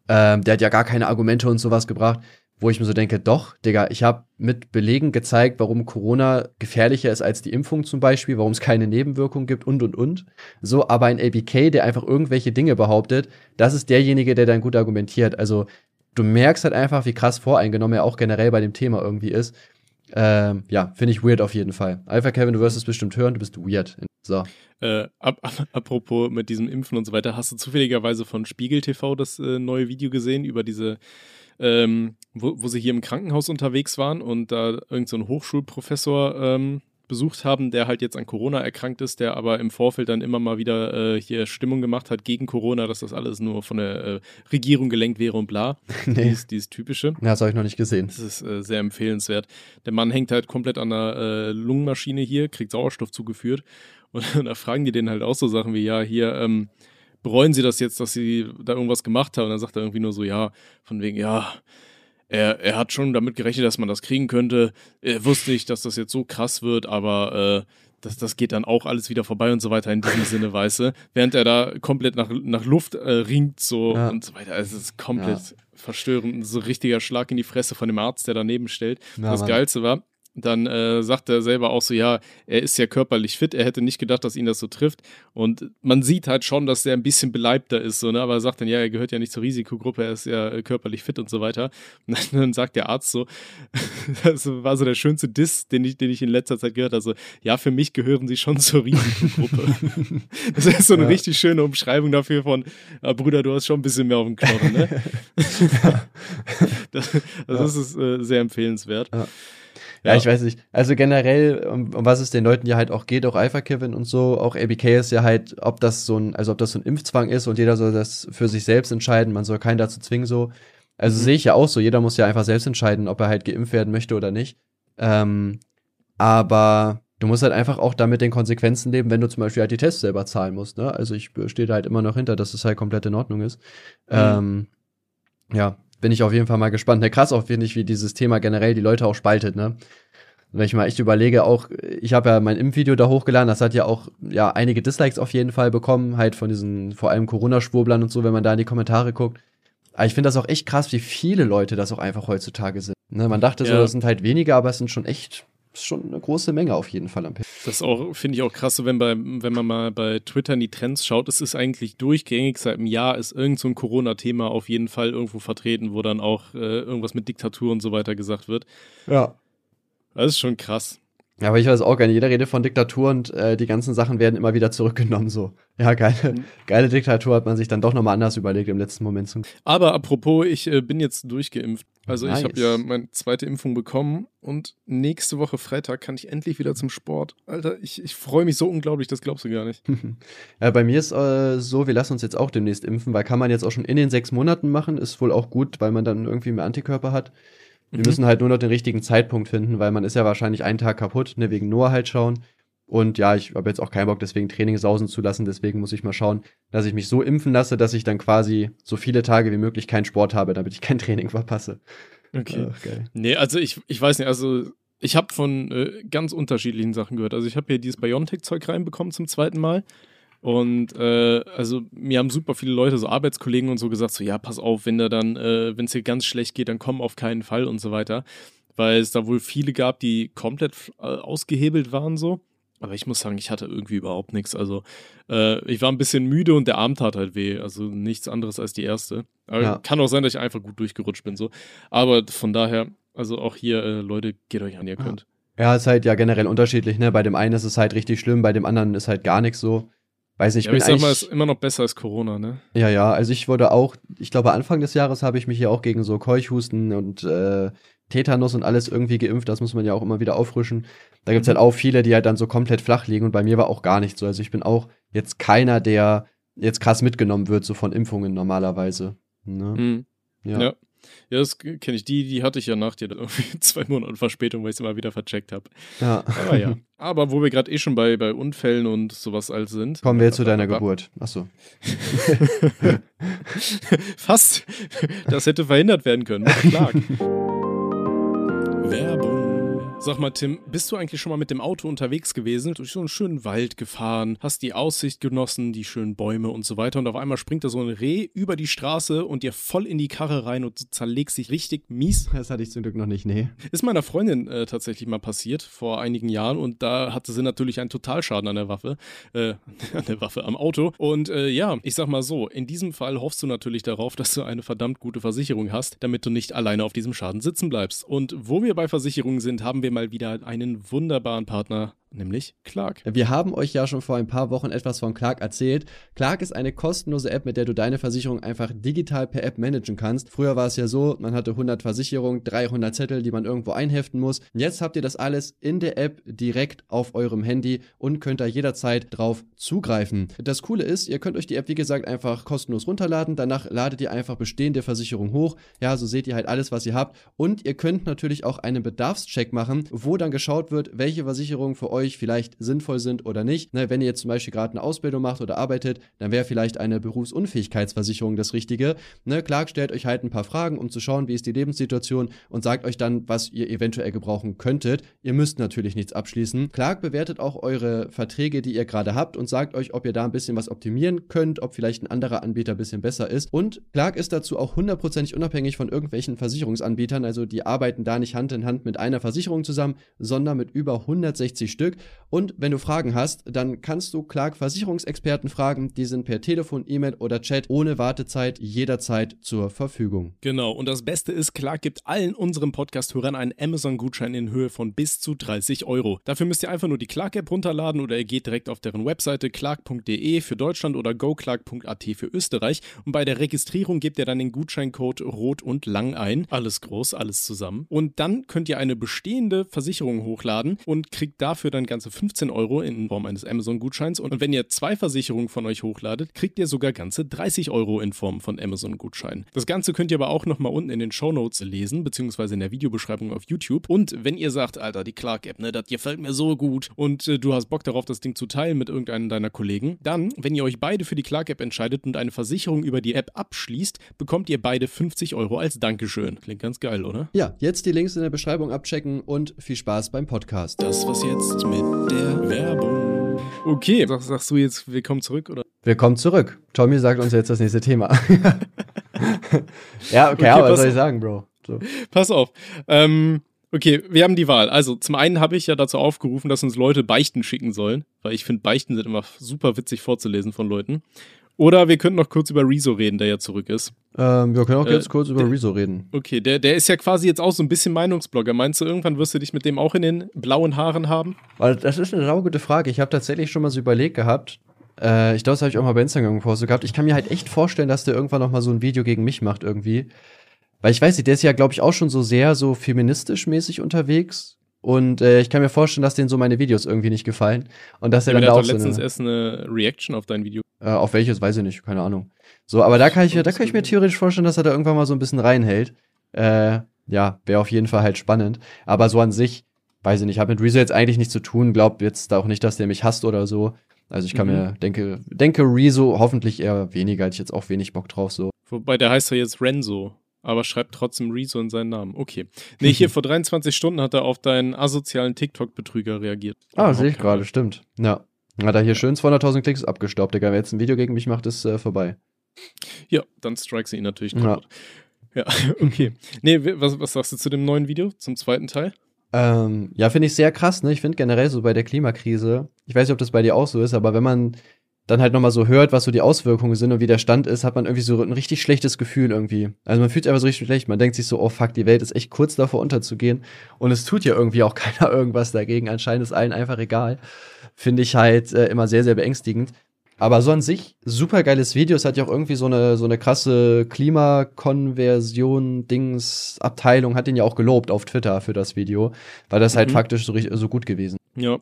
Ähm, der hat ja gar keine Argumente und sowas gebracht. Wo ich mir so denke, doch, Digga, ich habe mit Belegen gezeigt, warum Corona gefährlicher ist als die Impfung zum Beispiel, warum es keine Nebenwirkungen gibt und und und. So, aber ein ABK, der einfach irgendwelche Dinge behauptet, das ist derjenige, der dann gut argumentiert. Also du merkst halt einfach, wie krass voreingenommen er auch generell bei dem Thema irgendwie ist. Ähm, ja, finde ich weird auf jeden Fall. Alpha Kevin, du wirst es bestimmt hören, du bist weird. So. Äh, ap ap apropos mit diesem Impfen und so weiter, hast du zufälligerweise von Spiegel TV das äh, neue Video gesehen über diese ähm, wo, wo sie hier im Krankenhaus unterwegs waren und da irgendein so Hochschulprofessor ähm, besucht haben, der halt jetzt an Corona erkrankt ist, der aber im Vorfeld dann immer mal wieder äh, hier Stimmung gemacht hat gegen Corona, dass das alles nur von der äh, Regierung gelenkt wäre und bla. nee. Dies, dieses typische. Ja, das habe ich noch nicht gesehen. Das ist äh, sehr empfehlenswert. Der Mann hängt halt komplett an der äh, Lungenmaschine hier, kriegt Sauerstoff zugeführt und da fragen die den halt auch so Sachen wie, ja, hier, ähm, bereuen sie das jetzt, dass sie da irgendwas gemacht haben? Und dann sagt er irgendwie nur so, ja, von wegen, ja, er, er hat schon damit gerechnet, dass man das kriegen könnte. Er wusste nicht, dass das jetzt so krass wird, aber äh, das, das geht dann auch alles wieder vorbei und so weiter in diesem Sinne, weißt du? Während er da komplett nach, nach Luft äh, ringt so ja. und so weiter. Also es ist komplett ja. verstörend. So richtiger Schlag in die Fresse von dem Arzt, der daneben stellt. Ja, das Mann. Geilste war, dann äh, sagt er selber auch so, ja, er ist ja körperlich fit, er hätte nicht gedacht, dass ihn das so trifft. Und man sieht halt schon, dass er ein bisschen beleibter ist, so, ne? aber er sagt dann, ja, er gehört ja nicht zur Risikogruppe, er ist ja äh, körperlich fit und so weiter. Und dann, dann sagt der Arzt so, das war so der schönste Diss, den ich, den ich in letzter Zeit gehört habe, also, ja, für mich gehören sie schon zur Risikogruppe. das ist so eine ja. richtig schöne Umschreibung dafür von, ah, Bruder, du hast schon ein bisschen mehr auf dem Knochen, ne? das, also das ist äh, sehr empfehlenswert. Ja. Ja, ich weiß nicht. Also generell, um, um, was es den Leuten ja halt auch geht, auch Alpha Kevin und so, auch ABK ist ja halt, ob das so ein, also ob das so ein Impfzwang ist und jeder soll das für sich selbst entscheiden, man soll keinen dazu zwingen, so. Also mhm. sehe ich ja auch so, jeder muss ja einfach selbst entscheiden, ob er halt geimpft werden möchte oder nicht. Ähm, aber du musst halt einfach auch damit den Konsequenzen leben, wenn du zum Beispiel halt die Tests selber zahlen musst, ne? Also ich stehe da halt immer noch hinter, dass es das halt komplett in Ordnung ist. Mhm. Ähm, ja, bin ich auf jeden Fall mal gespannt. Ne, krass auch, finde ich, wie dieses Thema generell die Leute auch spaltet, ne? Wenn ich mal echt überlege, auch, ich habe ja mein Impfvideo da hochgeladen, das hat ja auch ja einige Dislikes auf jeden Fall bekommen, halt von diesen vor allem Corona-Schwurblern und so, wenn man da in die Kommentare guckt. Aber ich finde das auch echt krass, wie viele Leute das auch einfach heutzutage sind. Ne, man dachte ja. so, das sind halt weniger, aber es sind schon echt ist schon eine große Menge auf jeden Fall am Pick. Das finde ich auch krass, so wenn, bei, wenn man mal bei Twitter in die Trends schaut, es ist eigentlich durchgängig, seit einem Jahr ist irgend so ein Corona-Thema auf jeden Fall irgendwo vertreten, wo dann auch äh, irgendwas mit Diktatur und so weiter gesagt wird. Ja. Das ist schon krass. Ja, aber ich weiß auch gar nicht. Jeder redet von Diktatur und äh, die ganzen Sachen werden immer wieder zurückgenommen. So, ja, geile, mhm. geile Diktatur hat man sich dann doch nochmal anders überlegt im letzten Moment. Aber apropos, ich äh, bin jetzt durchgeimpft. Also nice. ich habe ja meine zweite Impfung bekommen und nächste Woche Freitag kann ich endlich wieder zum Sport. Alter, ich, ich freue mich so unglaublich, das glaubst du gar nicht. ja, bei mir ist äh, so, wir lassen uns jetzt auch demnächst impfen, weil kann man jetzt auch schon in den sechs Monaten machen, ist wohl auch gut, weil man dann irgendwie mehr Antikörper hat. Wir mhm. müssen halt nur noch den richtigen Zeitpunkt finden, weil man ist ja wahrscheinlich einen Tag kaputt, ne, wegen Noah halt schauen. Und ja, ich habe jetzt auch keinen Bock, deswegen Training sausen zu lassen. Deswegen muss ich mal schauen, dass ich mich so impfen lasse, dass ich dann quasi so viele Tage wie möglich keinen Sport habe, damit ich kein Training verpasse. Okay. Ach, Nee, also ich, ich weiß nicht, also ich habe von äh, ganz unterschiedlichen Sachen gehört. Also ich habe hier dieses Biontech-Zeug reinbekommen zum zweiten Mal. Und äh, also mir haben super viele Leute, so Arbeitskollegen und so gesagt, so ja, pass auf, wenn da dann, äh, wenn es dir ganz schlecht geht, dann komm auf keinen Fall und so weiter. Weil es da wohl viele gab, die komplett äh, ausgehebelt waren so. Aber ich muss sagen, ich hatte irgendwie überhaupt nichts. Also äh, ich war ein bisschen müde und der Arm tat halt weh. Also nichts anderes als die erste. Aber ja. Kann auch sein, dass ich einfach gut durchgerutscht bin so. Aber von daher, also auch hier, äh, Leute, geht euch an, ihr könnt. Ja, ist halt ja generell unterschiedlich, ne? Bei dem einen ist es halt richtig schlimm, bei dem anderen ist halt gar nichts so. Weiß nicht, ja, ich sag mal, es ist immer noch besser als Corona, ne? Ja, ja, also ich wurde auch, ich glaube, Anfang des Jahres habe ich mich ja auch gegen so Keuchhusten und äh, Tetanus und alles irgendwie geimpft, das muss man ja auch immer wieder auffrischen. Da gibt's halt mhm. halt auch viele, die halt dann so komplett flach liegen und bei mir war auch gar nicht so. Also ich bin auch jetzt keiner, der jetzt krass mitgenommen wird, so von Impfungen normalerweise. Ne? Mhm. Ja. ja. Ja, das kenne ich. Die, die hatte ich ja nach dir irgendwie zwei Monate Verspätung, weil ich es immer wieder vercheckt habe. Ja. Aber ja. Aber wo wir gerade eh schon bei, bei Unfällen und sowas alt sind. Kommen wir zu deiner Geburt. Achso. Fast. Das hätte verhindert werden können. Klar. Werbung. Sag mal, Tim, bist du eigentlich schon mal mit dem Auto unterwegs gewesen, durch so einen schönen Wald gefahren, hast die Aussicht genossen, die schönen Bäume und so weiter und auf einmal springt da so ein Reh über die Straße und dir voll in die Karre rein und du zerlegst dich richtig mies? Das hatte ich zum Glück noch nicht, nee. Ist meiner Freundin äh, tatsächlich mal passiert, vor einigen Jahren und da hatte sie natürlich einen Totalschaden an der Waffe, äh, an der Waffe, am Auto und äh, ja, ich sag mal so, in diesem Fall hoffst du natürlich darauf, dass du eine verdammt gute Versicherung hast, damit du nicht alleine auf diesem Schaden sitzen bleibst. Und wo wir bei Versicherungen sind, haben wir mal wieder einen wunderbaren Partner nämlich Clark. Wir haben euch ja schon vor ein paar Wochen etwas von Clark erzählt. Clark ist eine kostenlose App, mit der du deine Versicherung einfach digital per App managen kannst. Früher war es ja so, man hatte 100 Versicherungen, 300 Zettel, die man irgendwo einheften muss. Jetzt habt ihr das alles in der App direkt auf eurem Handy und könnt da jederzeit drauf zugreifen. Das Coole ist, ihr könnt euch die App wie gesagt einfach kostenlos runterladen. Danach ladet ihr einfach bestehende Versicherungen hoch. Ja, so seht ihr halt alles, was ihr habt. Und ihr könnt natürlich auch einen Bedarfscheck machen, wo dann geschaut wird, welche Versicherungen für euch euch vielleicht sinnvoll sind oder nicht. Ne, wenn ihr jetzt zum Beispiel gerade eine Ausbildung macht oder arbeitet, dann wäre vielleicht eine Berufsunfähigkeitsversicherung das Richtige. Ne, Clark stellt euch halt ein paar Fragen, um zu schauen, wie ist die Lebenssituation und sagt euch dann, was ihr eventuell gebrauchen könntet. Ihr müsst natürlich nichts abschließen. Clark bewertet auch eure Verträge, die ihr gerade habt und sagt euch, ob ihr da ein bisschen was optimieren könnt, ob vielleicht ein anderer Anbieter ein bisschen besser ist. Und Clark ist dazu auch hundertprozentig unabhängig von irgendwelchen Versicherungsanbietern. Also die arbeiten da nicht Hand in Hand mit einer Versicherung zusammen, sondern mit über 160 Stück. Und wenn du Fragen hast, dann kannst du Clark Versicherungsexperten fragen. Die sind per Telefon, E-Mail oder Chat ohne Wartezeit jederzeit zur Verfügung. Genau. Und das Beste ist, Clark gibt allen unseren Podcast-Hörern einen Amazon-Gutschein in Höhe von bis zu 30 Euro. Dafür müsst ihr einfach nur die Clark-App runterladen oder ihr geht direkt auf deren Webseite clark.de für Deutschland oder goclark.at für Österreich. Und bei der Registrierung gebt ihr dann den Gutscheincode Rot und Lang ein. Alles groß, alles zusammen. Und dann könnt ihr eine bestehende Versicherung hochladen und kriegt dafür dann ganze 15 Euro in Form eines Amazon-Gutscheins. Und wenn ihr zwei Versicherungen von euch hochladet, kriegt ihr sogar ganze 30 Euro in Form von Amazon-Gutschein. Das Ganze könnt ihr aber auch nochmal unten in den Show Notes lesen, beziehungsweise in der Videobeschreibung auf YouTube. Und wenn ihr sagt, Alter, die Clark-App, ne, das gefällt mir so gut und äh, du hast Bock darauf, das Ding zu teilen mit irgendeinem deiner Kollegen, dann, wenn ihr euch beide für die Clark-App entscheidet und eine Versicherung über die App abschließt, bekommt ihr beide 50 Euro als Dankeschön. Klingt ganz geil, oder? Ja, jetzt die Links in der Beschreibung abchecken und viel Spaß beim Podcast. Das was jetzt mit der Werbung. Okay, Sag, sagst du jetzt willkommen zurück oder? Willkommen zurück. Tommy sagt uns jetzt das nächste Thema. ja, okay, okay aber was soll ich sagen, Bro? So. Pass auf. Ähm, okay, wir haben die Wahl. Also, zum einen habe ich ja dazu aufgerufen, dass uns Leute Beichten schicken sollen, weil ich finde, Beichten sind immer super witzig vorzulesen von Leuten. Oder wir könnten noch kurz über Rezo reden, der ja zurück ist. Ähm, wir können auch äh, jetzt kurz über Rezo reden. Okay, der, der ist ja quasi jetzt auch so ein bisschen Meinungsblogger. Meinst du, irgendwann wirst du dich mit dem auch in den blauen Haaren haben? Weil das ist eine saugute Frage. Ich habe tatsächlich schon mal so überlegt gehabt. Äh, ich glaube, das habe ich auch mal bei Instagram gepostet gehabt. Ich kann mir halt echt vorstellen, dass der irgendwann noch mal so ein Video gegen mich macht irgendwie. Weil ich weiß nicht, der ist ja, glaube ich, auch schon so sehr so feministisch mäßig unterwegs. Und äh, ich kann mir vorstellen, dass denen so meine Videos irgendwie nicht gefallen. Und dass er ja, dann da auch so letztens erst eine Reaction auf dein Video. Äh, auf welches, weiß ich nicht, keine Ahnung. So, aber da kann ich, da kann ich mir theoretisch vorstellen, dass er da irgendwann mal so ein bisschen reinhält. Äh, ja, wäre auf jeden Fall halt spannend. Aber so an sich, weiß ich nicht, habe mit Rezo jetzt eigentlich nichts zu tun. Glaub jetzt auch nicht, dass der mich hasst oder so. Also ich kann mhm. mir, denke, denke Rezo hoffentlich eher weniger, hätte ich jetzt auch wenig Bock drauf so. Wobei der heißt ja jetzt Renzo aber schreibt trotzdem Rezo in seinen Namen. Okay. Nee, hier vor 23 Stunden hat er auf deinen asozialen TikTok-Betrüger reagiert. Ah, sehe ich gerade, stimmt. Ja. Hat er hier schön 200.000 Klicks abgestaubt, Digga. Wer jetzt ein Video gegen mich macht, ist äh, vorbei. Ja, dann strikes ihn natürlich kaputt. Ja. ja, okay. Nee, was, was sagst du zu dem neuen Video, zum zweiten Teil? Ähm, ja, finde ich sehr krass, ne? Ich finde generell so bei der Klimakrise, ich weiß nicht, ob das bei dir auch so ist, aber wenn man dann halt nochmal so hört, was so die Auswirkungen sind und wie der Stand ist, hat man irgendwie so ein richtig schlechtes Gefühl irgendwie. Also man fühlt sich einfach so richtig schlecht. Man denkt sich so, oh fuck, die Welt ist echt kurz davor unterzugehen. Und es tut ja irgendwie auch keiner irgendwas dagegen. Anscheinend ist allen einfach egal. Finde ich halt äh, immer sehr, sehr beängstigend. Aber so an sich, super geiles Video. Es hat ja auch irgendwie so eine, so eine krasse Klimakonversion-Dings-Abteilung, hat ihn ja auch gelobt auf Twitter für das Video, weil das halt mhm. halt faktisch so, so gut gewesen. Ja.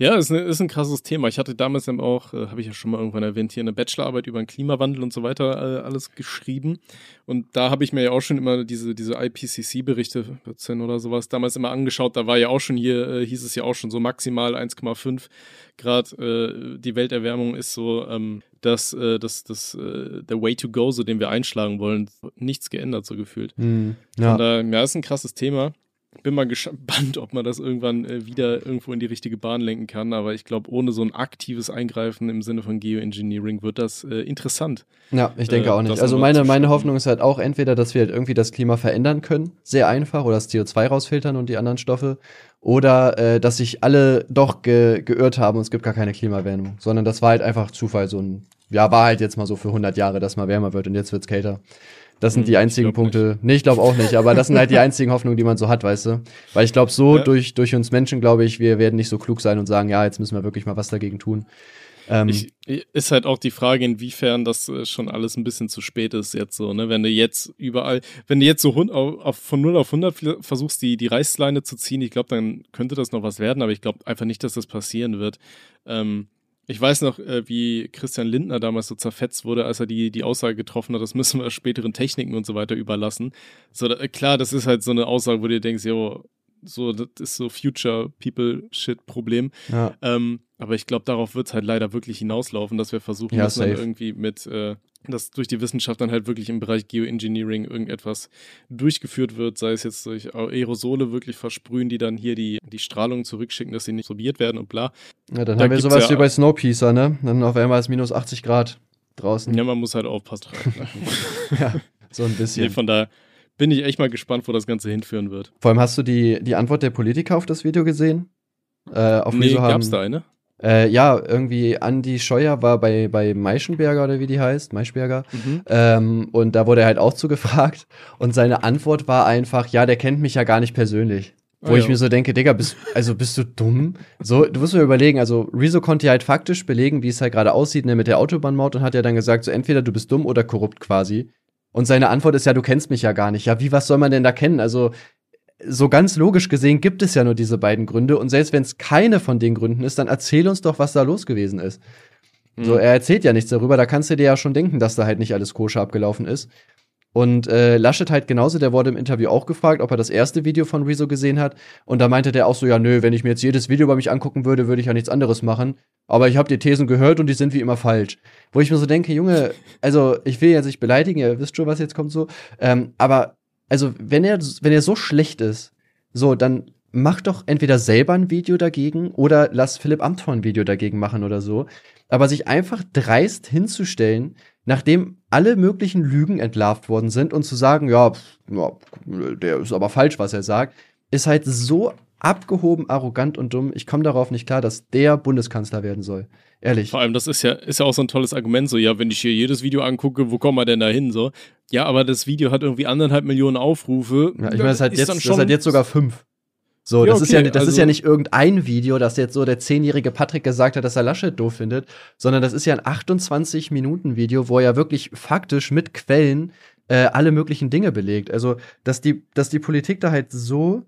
Ja, ist, eine, ist ein krasses Thema. Ich hatte damals eben auch, äh, habe ich ja schon mal irgendwann erwähnt, hier eine Bachelorarbeit über den Klimawandel und so weiter äh, alles geschrieben. Und da habe ich mir ja auch schon immer diese, diese IPCC-Berichte, 14 oder sowas, damals immer angeschaut. Da war ja auch schon hier, äh, hieß es ja auch schon so maximal 1,5 Grad. Äh, die Welterwärmung ist so, ähm, dass äh, das, das, äh, der Way to go, so den wir einschlagen wollen, nichts geändert, so gefühlt. Mm, ja. Und, ja, ist ein krasses Thema. Bin mal gespannt, ob man das irgendwann äh, wieder irgendwo in die richtige Bahn lenken kann. Aber ich glaube, ohne so ein aktives Eingreifen im Sinne von Geoengineering wird das äh, interessant. Ja, ich denke äh, auch nicht. Also meine, meine Hoffnung ist halt auch entweder, dass wir halt irgendwie das Klima verändern können, sehr einfach, oder das CO2 rausfiltern und die anderen Stoffe, oder äh, dass sich alle doch ge geirrt haben und es gibt gar keine Klimawärmung, sondern das war halt einfach Zufall, so ein, ja, war halt jetzt mal so für 100 Jahre, dass mal wärmer wird und jetzt wird's kälter. Das sind hm, die einzigen Punkte. Nicht. Nee, ich glaube auch nicht, aber das sind halt die einzigen Hoffnungen, die man so hat, weißt du? Weil ich glaube, so ja. durch, durch uns Menschen, glaube ich, wir werden nicht so klug sein und sagen, ja, jetzt müssen wir wirklich mal was dagegen tun. Ähm, ich, ist halt auch die Frage, inwiefern das äh, schon alles ein bisschen zu spät ist jetzt so, ne? Wenn du jetzt überall, wenn du jetzt so auf, auf, von 0 auf 100 versuchst, die, die Reißleine zu ziehen, ich glaube, dann könnte das noch was werden, aber ich glaube einfach nicht, dass das passieren wird. Ähm, ich weiß noch, äh, wie Christian Lindner damals so zerfetzt wurde, als er die, die Aussage getroffen hat, das müssen wir späteren Techniken und so weiter überlassen. So, da, klar, das ist halt so eine Aussage, wo du denkst, jo, so, das ist so Future People Shit Problem. Ja. Ähm, aber ich glaube, darauf wird es halt leider wirklich hinauslaufen, dass wir versuchen ja, müssen, irgendwie mit, äh, dass durch die Wissenschaft dann halt wirklich im Bereich Geoengineering irgendetwas durchgeführt wird, sei es jetzt durch Aerosole wirklich versprühen, die dann hier die, die Strahlung zurückschicken, dass sie nicht sorbiert werden und bla. Ja, dann da haben wir sowas ja, wie bei Snowpiercer, ne? Dann auf einmal ist minus 80 Grad draußen. Ja, man muss halt aufpassen. ja, so ein bisschen. Nee, von daher bin ich echt mal gespannt, wo das Ganze hinführen wird. Vor allem hast du die, die Antwort der Politiker auf das Video gesehen? Äh, auf nee, gab's da eine? Äh, ja, irgendwie Andy Scheuer war bei, bei Maischenberger oder wie die heißt, Maischberger. Mhm. Ähm, und da wurde er halt auch zugefragt. Und seine Antwort war einfach, ja, der kennt mich ja gar nicht persönlich. Wo ah, ich ja. mir so denke, Digga, bist, also bist du dumm? So, du musst mir überlegen, also Rezo konnte ja halt faktisch belegen, wie es halt gerade aussieht, ne, mit der Autobahnmaut und hat ja dann gesagt, so entweder du bist dumm oder korrupt quasi. Und seine Antwort ist ja, du kennst mich ja gar nicht. Ja, wie, was soll man denn da kennen? Also, so ganz logisch gesehen gibt es ja nur diese beiden Gründe. Und selbst wenn es keine von den Gründen ist, dann erzähl uns doch, was da los gewesen ist. Mhm. So, er erzählt ja nichts darüber, da kannst du dir ja schon denken, dass da halt nicht alles koscher abgelaufen ist. Und äh, Laschet halt genauso, der wurde im Interview auch gefragt, ob er das erste Video von Rezo gesehen hat. Und da meinte der auch so, ja, nö, wenn ich mir jetzt jedes Video bei mich angucken würde, würde ich ja nichts anderes machen. Aber ich habe die Thesen gehört und die sind wie immer falsch. Wo ich mir so denke, Junge, also ich will jetzt nicht beleidigen, ihr wisst schon, was jetzt kommt so. Ähm, aber also wenn er, wenn er so schlecht ist, so, dann mach doch entweder selber ein Video dagegen oder lass Philipp Amthor ein Video dagegen machen oder so. Aber sich einfach dreist hinzustellen, nachdem alle möglichen Lügen entlarvt worden sind und zu sagen, ja, ja, der ist aber falsch, was er sagt, ist halt so abgehoben, arrogant und dumm. Ich komme darauf nicht klar, dass der Bundeskanzler werden soll. Ehrlich. Vor allem, das ist ja, ist ja auch so ein tolles Argument, so, ja, wenn ich hier jedes Video angucke, wo kommen wir denn da hin? So, ja, aber das Video hat irgendwie anderthalb Millionen Aufrufe. Ja, ich meine, es hat jetzt, das hat jetzt sogar fünf. So, das, ja, okay, ist, ja, das also, ist ja nicht irgendein Video, das jetzt so der zehnjährige Patrick gesagt hat, dass er Laschet doof findet, sondern das ist ja ein 28-Minuten-Video, wo er ja wirklich faktisch mit Quellen äh, alle möglichen Dinge belegt. Also, dass die, dass die Politik da halt so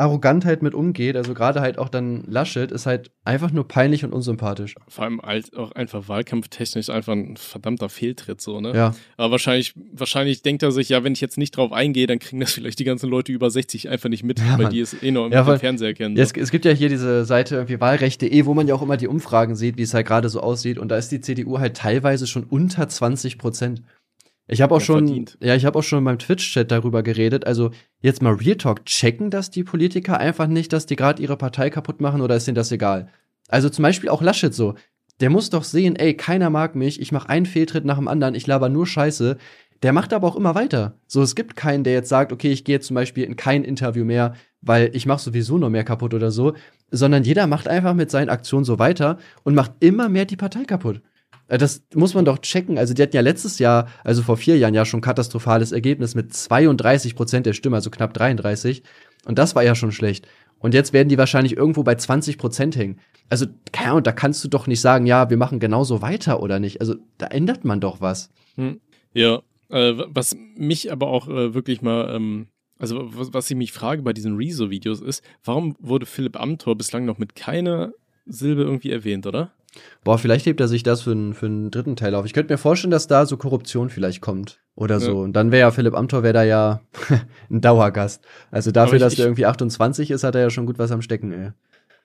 Arrogantheit halt mit umgeht, also gerade halt auch dann Laschet, ist halt einfach nur peinlich und unsympathisch. Vor allem halt auch einfach wahlkampftechnisch einfach ein verdammter Fehltritt, so, ne? Ja. Aber wahrscheinlich, wahrscheinlich denkt er sich, ja, wenn ich jetzt nicht drauf eingehe, dann kriegen das vielleicht die ganzen Leute über 60 einfach nicht mit, ja, weil die es eh nur im ja, Fernseher kennen. Ja, es, es, gibt ja hier diese Seite irgendwie wahlrecht.de, wo man ja auch immer die Umfragen sieht, wie es halt gerade so aussieht. Und da ist die CDU halt teilweise schon unter 20 Prozent. Ich habe auch schon, verdient. ja, ich habe auch schon in meinem Twitch-Chat darüber geredet. Also jetzt mal Real Talk, checken das die Politiker einfach nicht, dass die gerade ihre Partei kaputt machen oder ist denen das egal? Also zum Beispiel auch Laschet so. Der muss doch sehen, ey, keiner mag mich, ich mache einen Fehltritt nach dem anderen, ich laber nur Scheiße. Der macht aber auch immer weiter. So, es gibt keinen, der jetzt sagt, okay, ich gehe jetzt zum Beispiel in kein Interview mehr, weil ich mache sowieso nur mehr kaputt oder so, sondern jeder macht einfach mit seinen Aktionen so weiter und macht immer mehr die Partei kaputt. Äh, das muss man doch checken. Also, die hatten ja letztes Jahr, also vor vier Jahren ja schon katastrophales Ergebnis mit 32 Prozent der Stimme, also knapp 33. Und das war ja schon schlecht. Und jetzt werden die wahrscheinlich irgendwo bei 20 Prozent hängen. Also, keine Ahnung, da kannst du doch nicht sagen, ja, wir machen genauso weiter oder nicht. Also, da ändert man doch was. Hm. Ja, äh, was mich aber auch äh, wirklich mal, ähm, also was, was, ich mich frage bei diesen Rezo-Videos ist, warum wurde Philipp Amthor bislang noch mit keiner Silbe irgendwie erwähnt, oder? Boah, vielleicht hebt er sich das für, einen, für einen dritten Teil auf. Ich könnte mir vorstellen, dass da so Korruption vielleicht kommt oder ja. so. Und dann wäre ja Philipp Amthor wäre da ja ein Dauergast. Also dafür, ich, dass der irgendwie 28 ist, hat er ja schon gut was am Stecken, ey.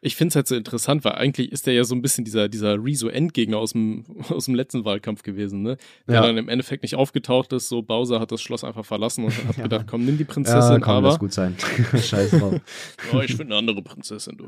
Ich finde es halt so interessant, weil eigentlich ist der ja so ein bisschen dieser, dieser Rezo-Endgegner aus dem, aus dem letzten Wahlkampf gewesen, ne? Der Ja. dann im Endeffekt nicht aufgetaucht ist. So, Bowser hat das Schloss einfach verlassen und hat Ja. gedacht, komm, nimm die Ja, Prinzessin, kann das aber. gut sein. Scheiß drauf. Oh, ich finde eine andere Prinzessin, du.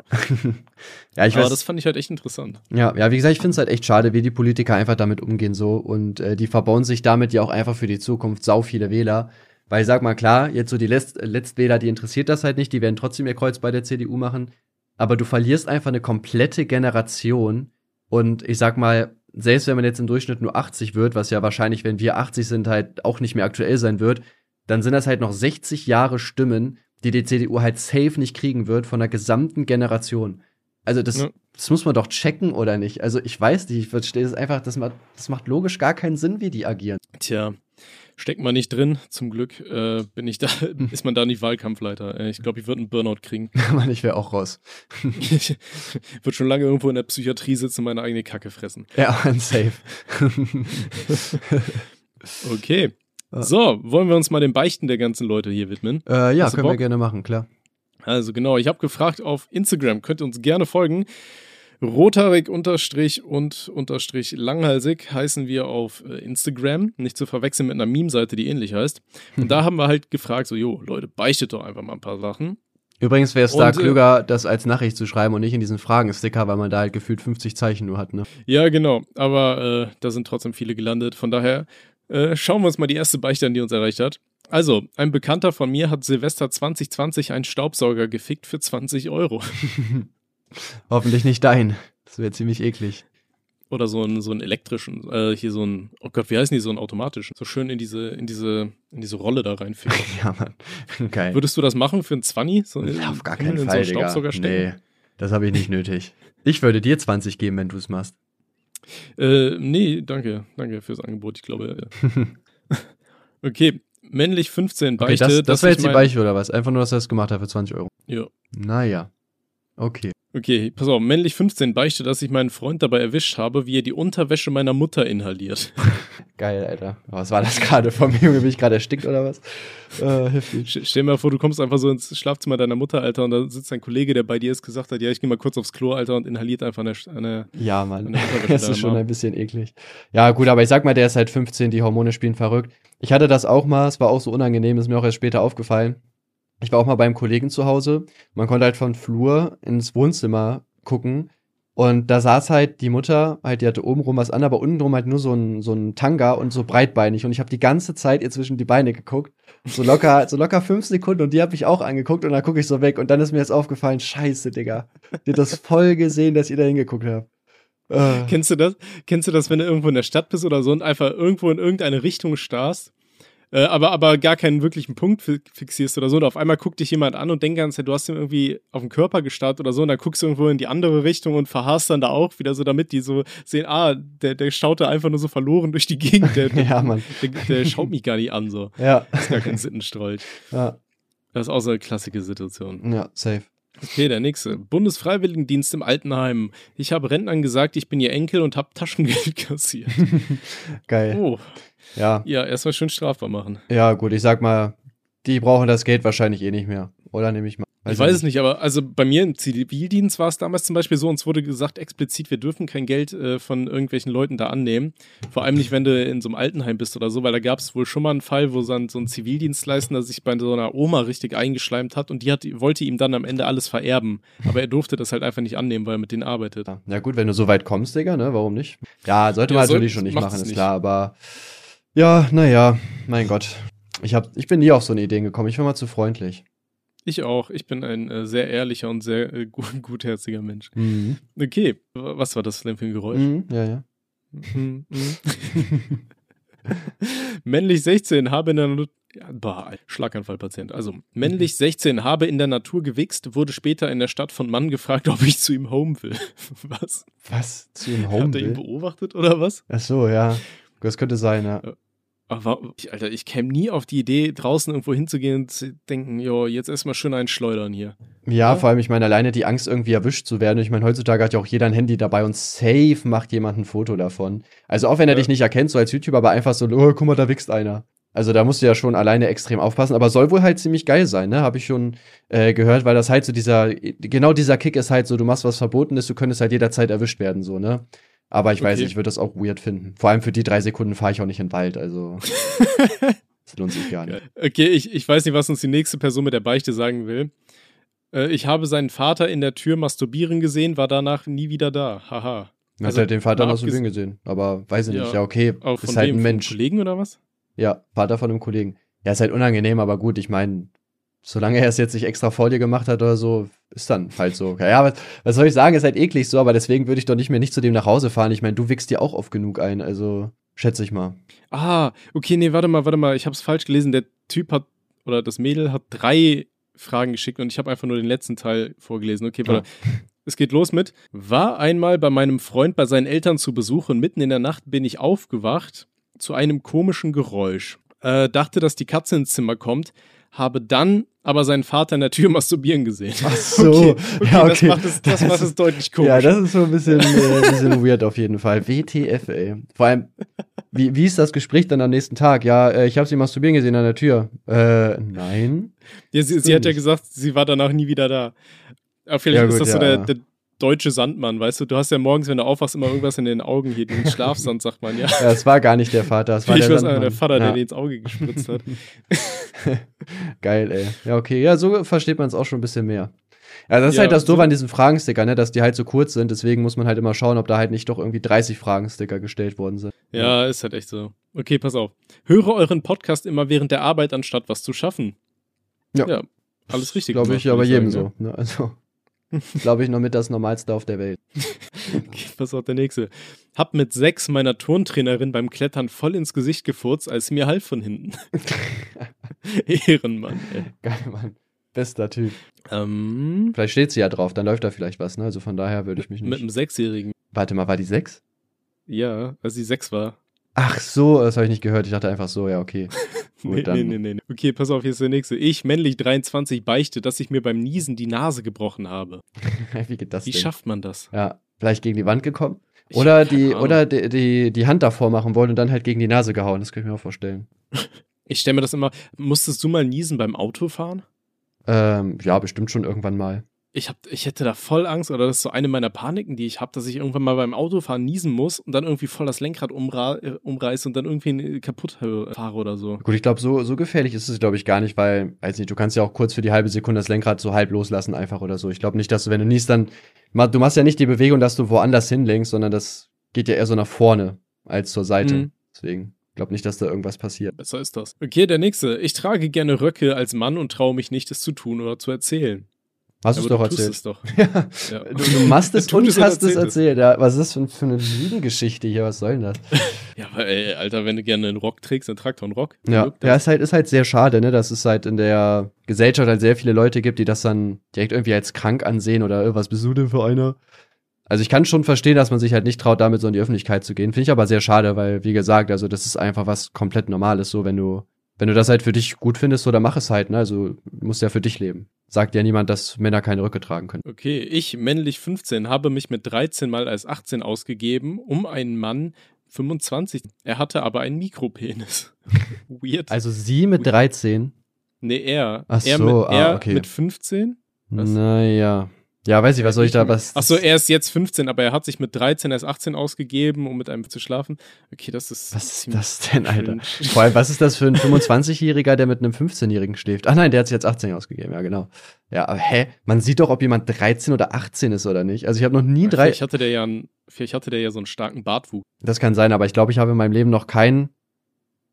Ja, ich aber weiß, das fand ich halt echt interessant. Ja, ja, wie gesagt, ich finde es halt echt schade, wie die Politiker einfach damit umgehen so und äh, die verbauen sich damit ja auch einfach für die Zukunft sau viele Wähler. Weil sag mal klar, jetzt so die Letzt Letztwähler, die interessiert das halt nicht, die werden trotzdem ihr Kreuz bei der CDU machen. Aber du verlierst einfach eine komplette Generation und ich sag mal, selbst wenn man jetzt im Durchschnitt nur 80 wird, was ja wahrscheinlich, wenn wir 80 sind, halt auch nicht mehr aktuell sein wird, dann sind das halt noch 60 Jahre Stimmen, die die CDU halt safe nicht kriegen wird von der gesamten Generation. Also das, Ja. das muss man doch checken oder nicht. Also ich weiß nicht, ich verstehe es einfach, das macht, das macht logisch gar keinen Sinn, wie die agieren. Tja, steckt man nicht drin. Zum Glück äh, bin ich da, ist man da nicht Wahlkampfleiter. Äh, Ich glaube, ich würde einen Burnout kriegen. Mann, ich wäre auch raus. ich würde schon lange irgendwo in der Psychiatrie sitzen und meine eigene Kacke fressen. Ja, Mann, safe. Okay. So, wollen wir uns mal den Beichten der ganzen Leute hier widmen? äh, ja, können wir Bock? gerne machen, klar. Also genau, ich habe gefragt auf Instagram, könnt ihr uns gerne folgen. Rothaarig unterstrich und unterstrich langhalsig heißen wir auf äh, Instagram, nicht zu verwechseln mit einer Meme-Seite, die ähnlich heißt. Und da haben wir halt gefragt, so, jo, Leute, beichtet doch einfach mal ein paar Sachen. Übrigens wäre es da äh, klüger, das als Nachricht zu schreiben und nicht in diesen Fragensticker, weil man da halt gefühlt 50 Zeichen nur hat, ne? Ja, genau, aber äh, da sind trotzdem viele gelandet. Von daher äh, schauen wir uns mal die erste Beichte an, die uns erreicht hat. Also, ein Bekannter von mir hat Silvester 2020 einen Staubsauger gefickt für 20 Euro. Hoffentlich nicht dein. Das wäre ziemlich eklig. Oder so einen, so einen elektrischen, äh, hier so einen, oh Gott, wie heißen die, so einen automatischen. So schön in diese, in diese, in diese Rolle da reinficken. Ja, Mann. Geil. Würdest du das machen für einen 20? So Ja, auf gar in keinen so einen Fall, Digga. Staubsauger? Nee, das habe ich nicht nötig. Ich würde dir 20 geben, wenn du es machst. Äh, nee, danke. Danke fürs Angebot. Ich glaube, ja. okay. Männlich 15 Okay, Beichte. das, das wäre ich jetzt die mein- Beichte oder was? Einfach nur, dass er es gemacht hat für 20 Euro. Ja. Naja. Okay. Okay, pass auf. Männlich 15 Beichte, dass ich meinen Freund dabei erwischt habe, wie er die Unterwäsche meiner Mutter inhaliert. Geil, Alter. Was war das gerade vom Junge? Bin ich gerade erstickt oder was? Äh, Stell dir mal vor, du kommst einfach so ins Schlafzimmer deiner Mutter, Alter, und da sitzt ein Kollege, der bei dir ist, gesagt hat, ja, ich gehe mal kurz aufs Klo, Alter, und inhaliert einfach eine, eine Ja, Mann. Eine Unterwäsche Das da ist schon ein bisschen eklig. Ja, gut, aber ich sag mal, der ist halt 15, die Hormone spielen verrückt. Ich hatte das auch mal, es war auch so unangenehm, ist mir auch erst später aufgefallen. Ich war auch mal beim Kollegen zu Hause. Man konnte halt von Flur ins Wohnzimmer gucken. Und da saß halt die Mutter, halt, die hatte oben rum was an, aber unten drum halt nur so ein, so ein Tanga und so breitbeinig. Und ich habe die ganze Zeit ihr zwischen die Beine geguckt. So locker, so locker fünf Sekunden und die hat mich auch angeguckt und dann gucke ich so weg. Und dann ist mir jetzt aufgefallen, scheiße, Digga. Die hat das voll gesehen, dass ihr da hingeguckt habt. Äh. Kennst du das? Kennst du das, wenn du irgendwo in der Stadt bist oder so und einfach irgendwo in irgendeine Richtung starrst, äh, aber, aber gar keinen wirklichen Punkt fi- fixierst oder so und auf einmal guckt dich jemand an und denkt ganz, du hast ihm irgendwie auf den Körper gestarrt oder so und dann guckst du irgendwo in die andere Richtung und verharrst dann da auch wieder so, damit die so sehen, ah, der, der schaut da einfach nur so verloren durch die Gegend, der, der, Ja, Mann. der, der schaut mich gar nicht an, so. Ja, Das ist gar kein Sittenstrolch. ja, Das ist auch so eine klassische Situation. ja, safe. Okay, der nächste. Bundesfreiwilligendienst im Altenheim. Ich habe Rentnern gesagt, ich bin ihr Enkel und habe Taschengeld kassiert. Geil. Oh, Ja, ja, erstmal schön strafbar machen. ja, gut, ich sag mal, die brauchen das Geld wahrscheinlich eh nicht mehr. Oder nehme ich mal. ich weiß es nicht, aber also bei mir im Zivildienst war es damals zum Beispiel so, uns wurde gesagt explizit, wir dürfen kein Geld äh, von irgendwelchen Leuten da annehmen. Vor allem nicht, wenn du in so einem Altenheim bist oder so, weil da gab es wohl schon mal einen Fall, wo dann so ein Zivildienstleistender sich bei so einer Oma richtig eingeschleimt hat und die hat, wollte ihm dann am Ende alles vererben. Aber er durfte das halt einfach nicht annehmen, weil er mit denen arbeitet. Ja. gut, wenn du so weit kommst, Digga, ne, warum nicht? Ja, sollte Ja, man natürlich schon nicht machen, ist nicht. klar, aber ja, naja, mein Gott. Ich, hab, ich bin nie auf so eine Idee gekommen. Ich war mal zu freundlich. Ich auch. Ich bin ein äh, sehr ehrlicher und sehr äh, gut, gutherziger Mensch. Mhm. Okay, was war das denn für ein Geräusch? Mhm, ja, ja. Mhm, mhm. männlich 16 habe in der Natur. Ja, bah, Schlaganfallpatient. Also, männlich 16 habe in der Natur gewichst, wurde später in der Stadt von Mann gefragt, ob ich zu ihm home will. was? Was? Zu ihm Home Hat er ihn will? beobachtet oder was? Ach so, ja. Das könnte sein, ja. Aber, ich, Alter, ich käme nie auf die Idee, draußen irgendwo hinzugehen und zu denken, jo, jetzt erstmal schön einen schleudern hier. Ja, Ja. vor allem, ich meine, alleine die Angst, irgendwie erwischt zu werden. Ich meine, heutzutage hat ja auch jeder ein Handy dabei und safe macht jemand ein Foto davon. Also auch wenn er Ja. dich nicht erkennt, so als YouTuber, aber einfach so, oh, guck mal, da wächst einer. Also da musst du ja schon alleine extrem aufpassen, aber soll wohl halt ziemlich geil sein, ne? Habe ich schon äh, gehört, weil das halt so dieser, genau dieser Kick ist halt so, du machst was Verbotenes, du könntest halt jederzeit erwischt werden, so, ne? Aber ich weiß Okay. nicht, ich würde das auch weird finden. Vor allem für die drei Sekunden fahre ich auch nicht in den Wald, also das lohnt sich gar nicht. Okay, ich, ich weiß nicht, was uns die nächste Person mit der Beichte sagen will. Äh, ich habe seinen Vater in der Tür masturbieren gesehen, war danach nie wieder da. Haha. Man Also, hat halt den Vater abges- gesehen, aber weiß ich nicht. Ja, Ja, okay, Auch von ist halt wem? ein Mensch. Kollegen oder was? Ja, Vater von einem Kollegen. Ja, ist halt unangenehm, aber gut, ich meine, solange er es jetzt nicht extra vor dir gemacht hat oder so, ist dann halt so. Ja, was, was soll ich sagen, ist halt eklig so, aber deswegen würde ich doch nicht mehr nicht zu dem nach Hause fahren. Ich meine, du wickst dir auch oft genug ein, also schätze ich mal. Ah, okay, nee, warte mal, warte mal, ich habe es falsch gelesen. Der Typ hat, oder das Mädel hat drei Fragen geschickt und ich habe einfach nur den letzten Teil vorgelesen. Okay, warte. Es geht los mit, war einmal bei meinem Freund bei seinen Eltern zu Besuch und mitten in der Nacht bin ich aufgewacht zu einem komischen Geräusch. Äh, dachte, dass die Katze ins Zimmer kommt, habe dann aber seinen Vater in der Tür masturbieren gesehen. Ach so, okay, okay, ja, das okay. macht es, das Das macht es ist- deutlich komisch. Ja, das ist so ein bisschen, äh, ein bisschen weird auf jeden Fall. WTF, ey. Vor allem, wie, wie ist das Gespräch dann am nächsten Tag? Ja, äh, ich habe sie masturbieren gesehen an der Tür. Äh, nein. Ja, sie, sie hat ja gesagt, sie war danach nie wieder da. Aber vielleicht Ja, ist gut, das so der, der deutsche Sandmann, weißt du? Du hast ja morgens, wenn du aufwachst, immer irgendwas in den Augen hier, den Schlafsand, sagt man, ja. Ja, es war gar nicht der Vater, es war Ich der weiß, der Sandmann. Vater, der ja. dir ins Auge gespritzt hat. Geil, ey. Ja, okay. Ja, so versteht man es auch schon ein bisschen mehr. Ja, das ist Ja, halt das Doofe so- an diesen Fragensticker, ne, dass die halt so kurz sind. Deswegen muss man halt immer schauen, ob da halt nicht doch irgendwie 30 Fragensticker gestellt worden sind. Ja, ist halt echt so. Okay, pass auf. Höre euren Podcast immer während der Arbeit, anstatt was zu schaffen. Ja. Ja, alles richtig. Glaube ich aber jedem so. Ne? Also, glaube ich noch mit das Normalste auf der Welt. Pass auf, der nächste. Hab mit sechs meiner Turntrainerin beim Klettern voll ins Gesicht gefurzt, als sie mir half von hinten. Ehrenmann, ey. Geil, Mann. Bester Typ. Ähm, Vielleicht steht sie ja drauf, dann läuft da vielleicht was, ne? Also von daher würde ich mich mit nicht. einem Sechsjährigen. Warte mal, war die sechs? Ja, als sie sechs war. Ach so, das habe ich nicht gehört. Ich dachte einfach so, ja, okay. Gut, Nee, dann- nee, nee, nee. Okay, pass auf, hier ist der nächste. Ich, männlich 23, beichte, dass ich mir beim Niesen die Nase gebrochen habe. Wie geht das Wie denn? schafft man das? Ja, vielleicht gegen die Wand gekommen? Ich Oder die, Ahnung. oder die, die, die Hand davor machen wollen und dann halt gegen die Nase gehauen. Das kann ich mir auch vorstellen. Ich stelle mir das immer. Musstest du mal niesen beim Autofahren? Ähm, ja, bestimmt schon irgendwann mal. Ich, hab, ich hätte da voll Angst, oder das ist so eine meiner Paniken, die ich habe, dass ich irgendwann mal beim Autofahren niesen muss und dann irgendwie voll das Lenkrad äh, umreiße und dann irgendwie äh, kaputt fahre oder so. Gut, ich glaube, so, so gefährlich ist es, glaube ich, gar nicht, weil, weiß nicht, du kannst ja auch kurz für die halbe Sekunde das Lenkrad so halb loslassen, einfach oder so. Ich glaube nicht, dass du, wenn du niest, dann, du machst ja nicht die Bewegung, dass du woanders hinlenkst, sondern das geht ja eher so nach vorne als zur Seite. Mhm. Deswegen, glaube nicht, dass da irgendwas passiert. Besser ist das. Okay, der nächste. Ich trage gerne Röcke als Mann und traue mich nicht, es zu tun oder zu erzählen. Hast du doch erzählt. es doch. Ja. Ja. Du, du machst es und es hast es erzählt. Ja, was ist das für, für eine Lügengeschichte hier? Was soll denn das? Ja, aber ey, Alter, wenn du gerne einen Rock trägst, dann trag doch einen Rock. Ja, ja das. ist halt, ist halt sehr schade, ne, dass es halt in der Gesellschaft halt sehr viele Leute gibt, die das dann direkt irgendwie als krank ansehen oder äh, was bist du denn für einer? Also ich kann schon verstehen, dass man sich halt nicht traut, damit so in die Öffentlichkeit zu gehen. Finde ich aber sehr schade, weil, wie gesagt, also das ist einfach was komplett Normales, so wenn du, wenn du das halt für dich gut findest, so dann mach es halt, ne? Also du musst ja für dich leben. Sagt ja niemand, dass Männer keine Röcke tragen können. Okay, ich, männlich 15, habe mich mit 13 mal als 18 ausgegeben, um einen Mann 25. Er hatte aber einen Mikropenis. Weird. Also sie mit 13? nee, er. Ach er so, mit, ah, er okay. mit 15? Was? Naja. Ja, weiß ich, was soll ich da, was. Achso, er ist jetzt 15, aber er hat sich mit 13 als 18 ausgegeben, um mit einem zu schlafen. Okay, das ist. Was ist das denn, Alter? Vor allem, was ist das für ein 25-Jähriger, der mit einem 15-Jährigen schläft? Ah nein, der hat sich jetzt 18 ausgegeben, ja genau. Ja, aber hä? Man sieht doch, ob jemand 13 oder 18 ist oder nicht. Also ich habe noch nie drei. Vielleicht hatte der ja einen, vielleicht hatte der ja so einen starken Bartwuchs. Das kann sein, aber ich glaube, ich habe in meinem Leben noch keinen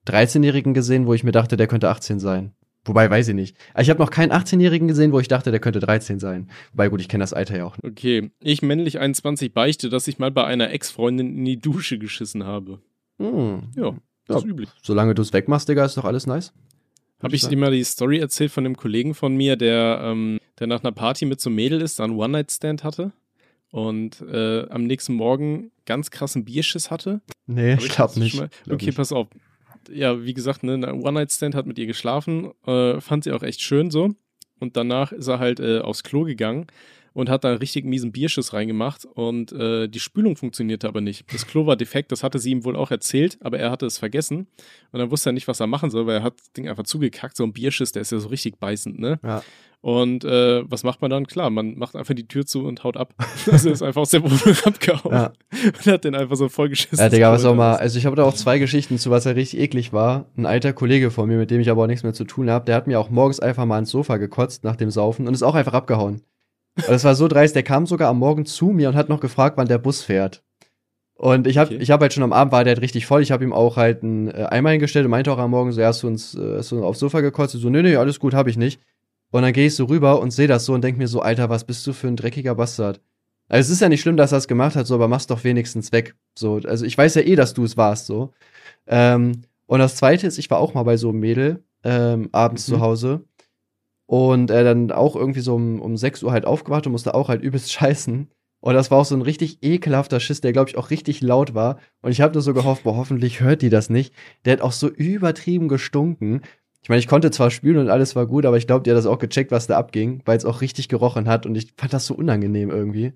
13-Jährigen gesehen, wo ich mir dachte, der könnte 18 sein. Wobei, weiß ich nicht. Ich habe noch keinen 18-Jährigen gesehen, wo ich dachte, der könnte 13 sein. Wobei, gut, ich kenne das Alter ja auch nicht. Okay, ich männlich 21 beichte, dass ich mal bei einer Ex-Freundin in die Dusche geschissen habe. Hm. Ja, das ist üblich. Solange du es wegmachst, Digga, ist doch alles nice. Habe ich dir mal die Story erzählt von einem Kollegen von mir, der, ähm, der nach einer Party mit so einem Mädel ist, da einen One-Night-Stand hatte und äh, am nächsten Morgen ganz krassen Bierschiss hatte? Nee, ich glaube nicht. mal- Glaub okay, nicht. pass auf. Ja, wie gesagt, ne, ein One-Night-Stand hat mit ihr geschlafen, äh, fand sie auch echt schön so. Und danach ist er halt äh, aufs Klo gegangen und hat da einen richtig miesen Bierschiss reingemacht und äh, die Spülung funktionierte aber nicht. Das Klo war defekt, das hatte sie ihm wohl auch erzählt, aber er hatte es vergessen und dann wusste er nicht, was er machen soll, weil er hat das Ding einfach zugekackt. So ein Bierschiss, der ist ja so richtig beißend, ne? Ja. Und äh, was macht man dann? Klar, man macht einfach die Tür zu und haut ab. Also ist einfach aus der Wohnung abgehauen. Ja. Und hat den einfach so vollgeschissen. Ja, Digga, was auch mal, also ich habe da auch zwei Geschichten zu, was ja richtig eklig war. Ein alter Kollege von mir, mit dem ich aber auch nichts mehr zu tun habe, der hat mir auch morgens einfach mal ins Sofa gekotzt nach dem Saufen und ist auch einfach abgehauen. Und das war so dreist, der kam sogar am Morgen zu mir und hat noch gefragt, wann der Bus fährt. Und ich habe Okay. ich hab halt schon am Abend war der halt richtig voll. Ich habe ihm auch halt einen äh, Eimer hingestellt und meinte auch am Morgen so, ja, hast du uns äh, hast du aufs Sofa gekotzt? Ich so, nee, nee, alles gut, habe ich nicht. Und dann gehe ich so rüber und sehe das so und denk mir so, Alter, was bist du für ein dreckiger Bastard? Also es ist ja nicht schlimm, dass er es gemacht hat, so, aber mach's doch wenigstens weg. So, also ich weiß ja eh, dass du es warst, so. Ähm, und das zweite ist, ich war auch mal bei so einem Mädel ähm, abends Mhm. zu Hause und äh, dann auch irgendwie so um, um 6 Uhr halt aufgewacht und musste auch halt übelst scheißen. Und das war auch so ein richtig ekelhafter Schiss, der, glaube ich, auch richtig laut war. Und ich habe nur so gehofft, boah, hoffentlich hört die das nicht. Der hat auch so übertrieben gestunken. Ich meine, ich konnte zwar spülen und alles war gut, aber ich glaube, die hat das auch gecheckt, was da abging, weil es auch richtig gerochen hat. Und ich fand das so unangenehm irgendwie.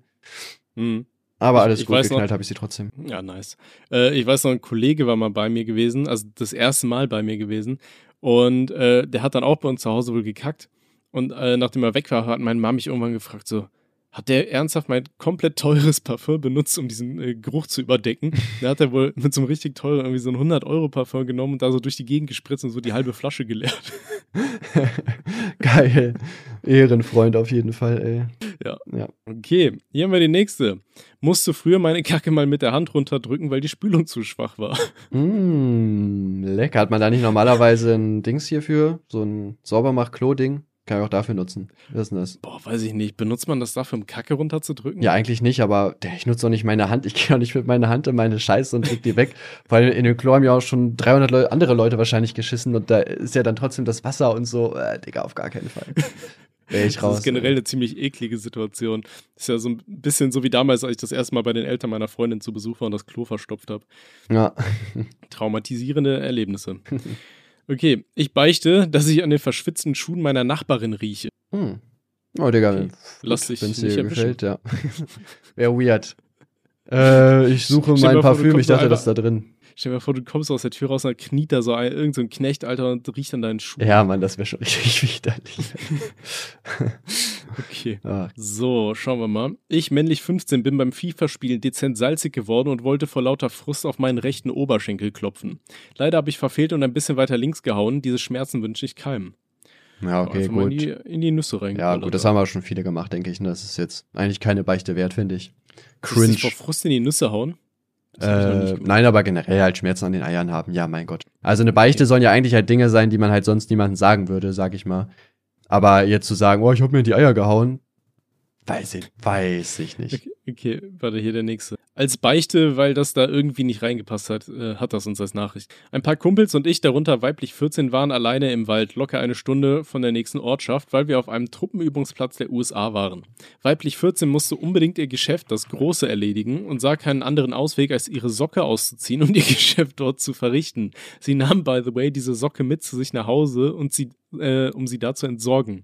Hm. Aber Ich- alles ich gut, weiß noch- geknallt habe ich sie trotzdem. Ja, nice. Äh, ich weiß noch, ein Kollege war mal bei mir gewesen, also das erste Mal bei mir gewesen. Und äh, der hat dann auch bei uns zu Hause wohl gekackt. Und äh, nachdem er weg war, hat meine Mama mich irgendwann gefragt, so, hat der ernsthaft mein komplett teures Parfum benutzt, um diesen äh, Geruch zu überdecken? Da hat er wohl mit so einem richtig teuren, irgendwie so ein 100-Euro-Parfum genommen und da so durch die Gegend gespritzt und so die halbe Flasche geleert. Geil. Ehrenfreund auf jeden Fall, ey. Ja. Ja. Okay, hier haben wir die nächste. Musste früher meine Kacke mal mit der Hand runterdrücken, weil die Spülung zu schwach war. Mm, lecker. Hat man da nicht normalerweise ein Dings hierfür? So ein Saubermach-Klo-Ding? Kann ich auch dafür nutzen. Was ist denn das? Boah, weiß ich nicht. Benutzt man das dafür, um Kacke runterzudrücken? Ja, eigentlich nicht, aber ich nutze doch nicht meine Hand. Ich gehe auch nicht mit meiner Hand in meine Scheiße und drück die weg. Weil in dem Klo haben ja auch schon 300 Leu andere Leute wahrscheinlich geschissen und da ist ja dann trotzdem das Wasser und so. Äh, Digga, auf gar keinen Fall. Ich Das raus. ist generell eine ziemlich eklige Situation. Das ist ja so ein bisschen so wie damals, als ich das erste Mal bei den Eltern meiner Freundin zu Besuch war und das Klo verstopft habe. Ja. Traumatisierende Erlebnisse. Okay, ich beichte, dass ich an den verschwitzten Schuhen meiner Nachbarin rieche. Hm. Oh, Digga. Okay. Lass dich wenn's nicht dir erwischen. gefällt, ja. Wäre weird. Äh, ich suche Stell mein vor, Parfüm, kommst ich dachte, das ist da drin. Stell dir mal vor, du kommst aus der Tür raus und dann kniet da so ein, irgend so ein Knecht, Alter, und riecht an deinen Schuhen. Ja, Mann, das wäre schon richtig widerlich. Okay. Ah, So, schauen wir mal. Ich, männlich 15, bin beim FIFA-Spielen dezent salzig geworden und wollte vor lauter Frust auf meinen rechten Oberschenkel klopfen. Leider habe ich verfehlt und ein bisschen weiter links gehauen. Diese Schmerzen wünsche ich keinem. ja, okay, mal in gut. die, in die Nüsse rein. Ja, gut, das haben wir schon viele gemacht, denke ich. ne? Das ist jetzt eigentlich keine Beichte wert, finde ich. Cringe. Cringe. vor Frust in die Nüsse hauen? Äh, nein, aber generell halt Schmerzen an den Eiern haben. Ja, mein Gott. Also eine Beichte sollen ja eigentlich halt Dinge sein, die man halt sonst niemandem sagen würde, sag ich mal. Aber jetzt zu sagen, oh, ich hab mir in die Eier gehauen, weiß ich, weiß ich nicht. Okay, okay, warte, hier der nächste. Als Beichte, weil das da irgendwie nicht reingepasst hat, äh, hat das uns als Nachricht. Ein paar Kumpels und ich, darunter weiblich 14, waren alleine im Wald, locker eine Stunde von der nächsten Ortschaft, weil wir auf einem Truppenübungsplatz der USA waren. Weiblich 14 musste unbedingt ihr Geschäft, das Große, erledigen und sah keinen anderen Ausweg, als ihre Socke auszuziehen und ihr Geschäft dort zu verrichten. Sie nahm, by the way, diese Socke mit zu sich nach Hause, und sie, äh, um sie da zu entsorgen.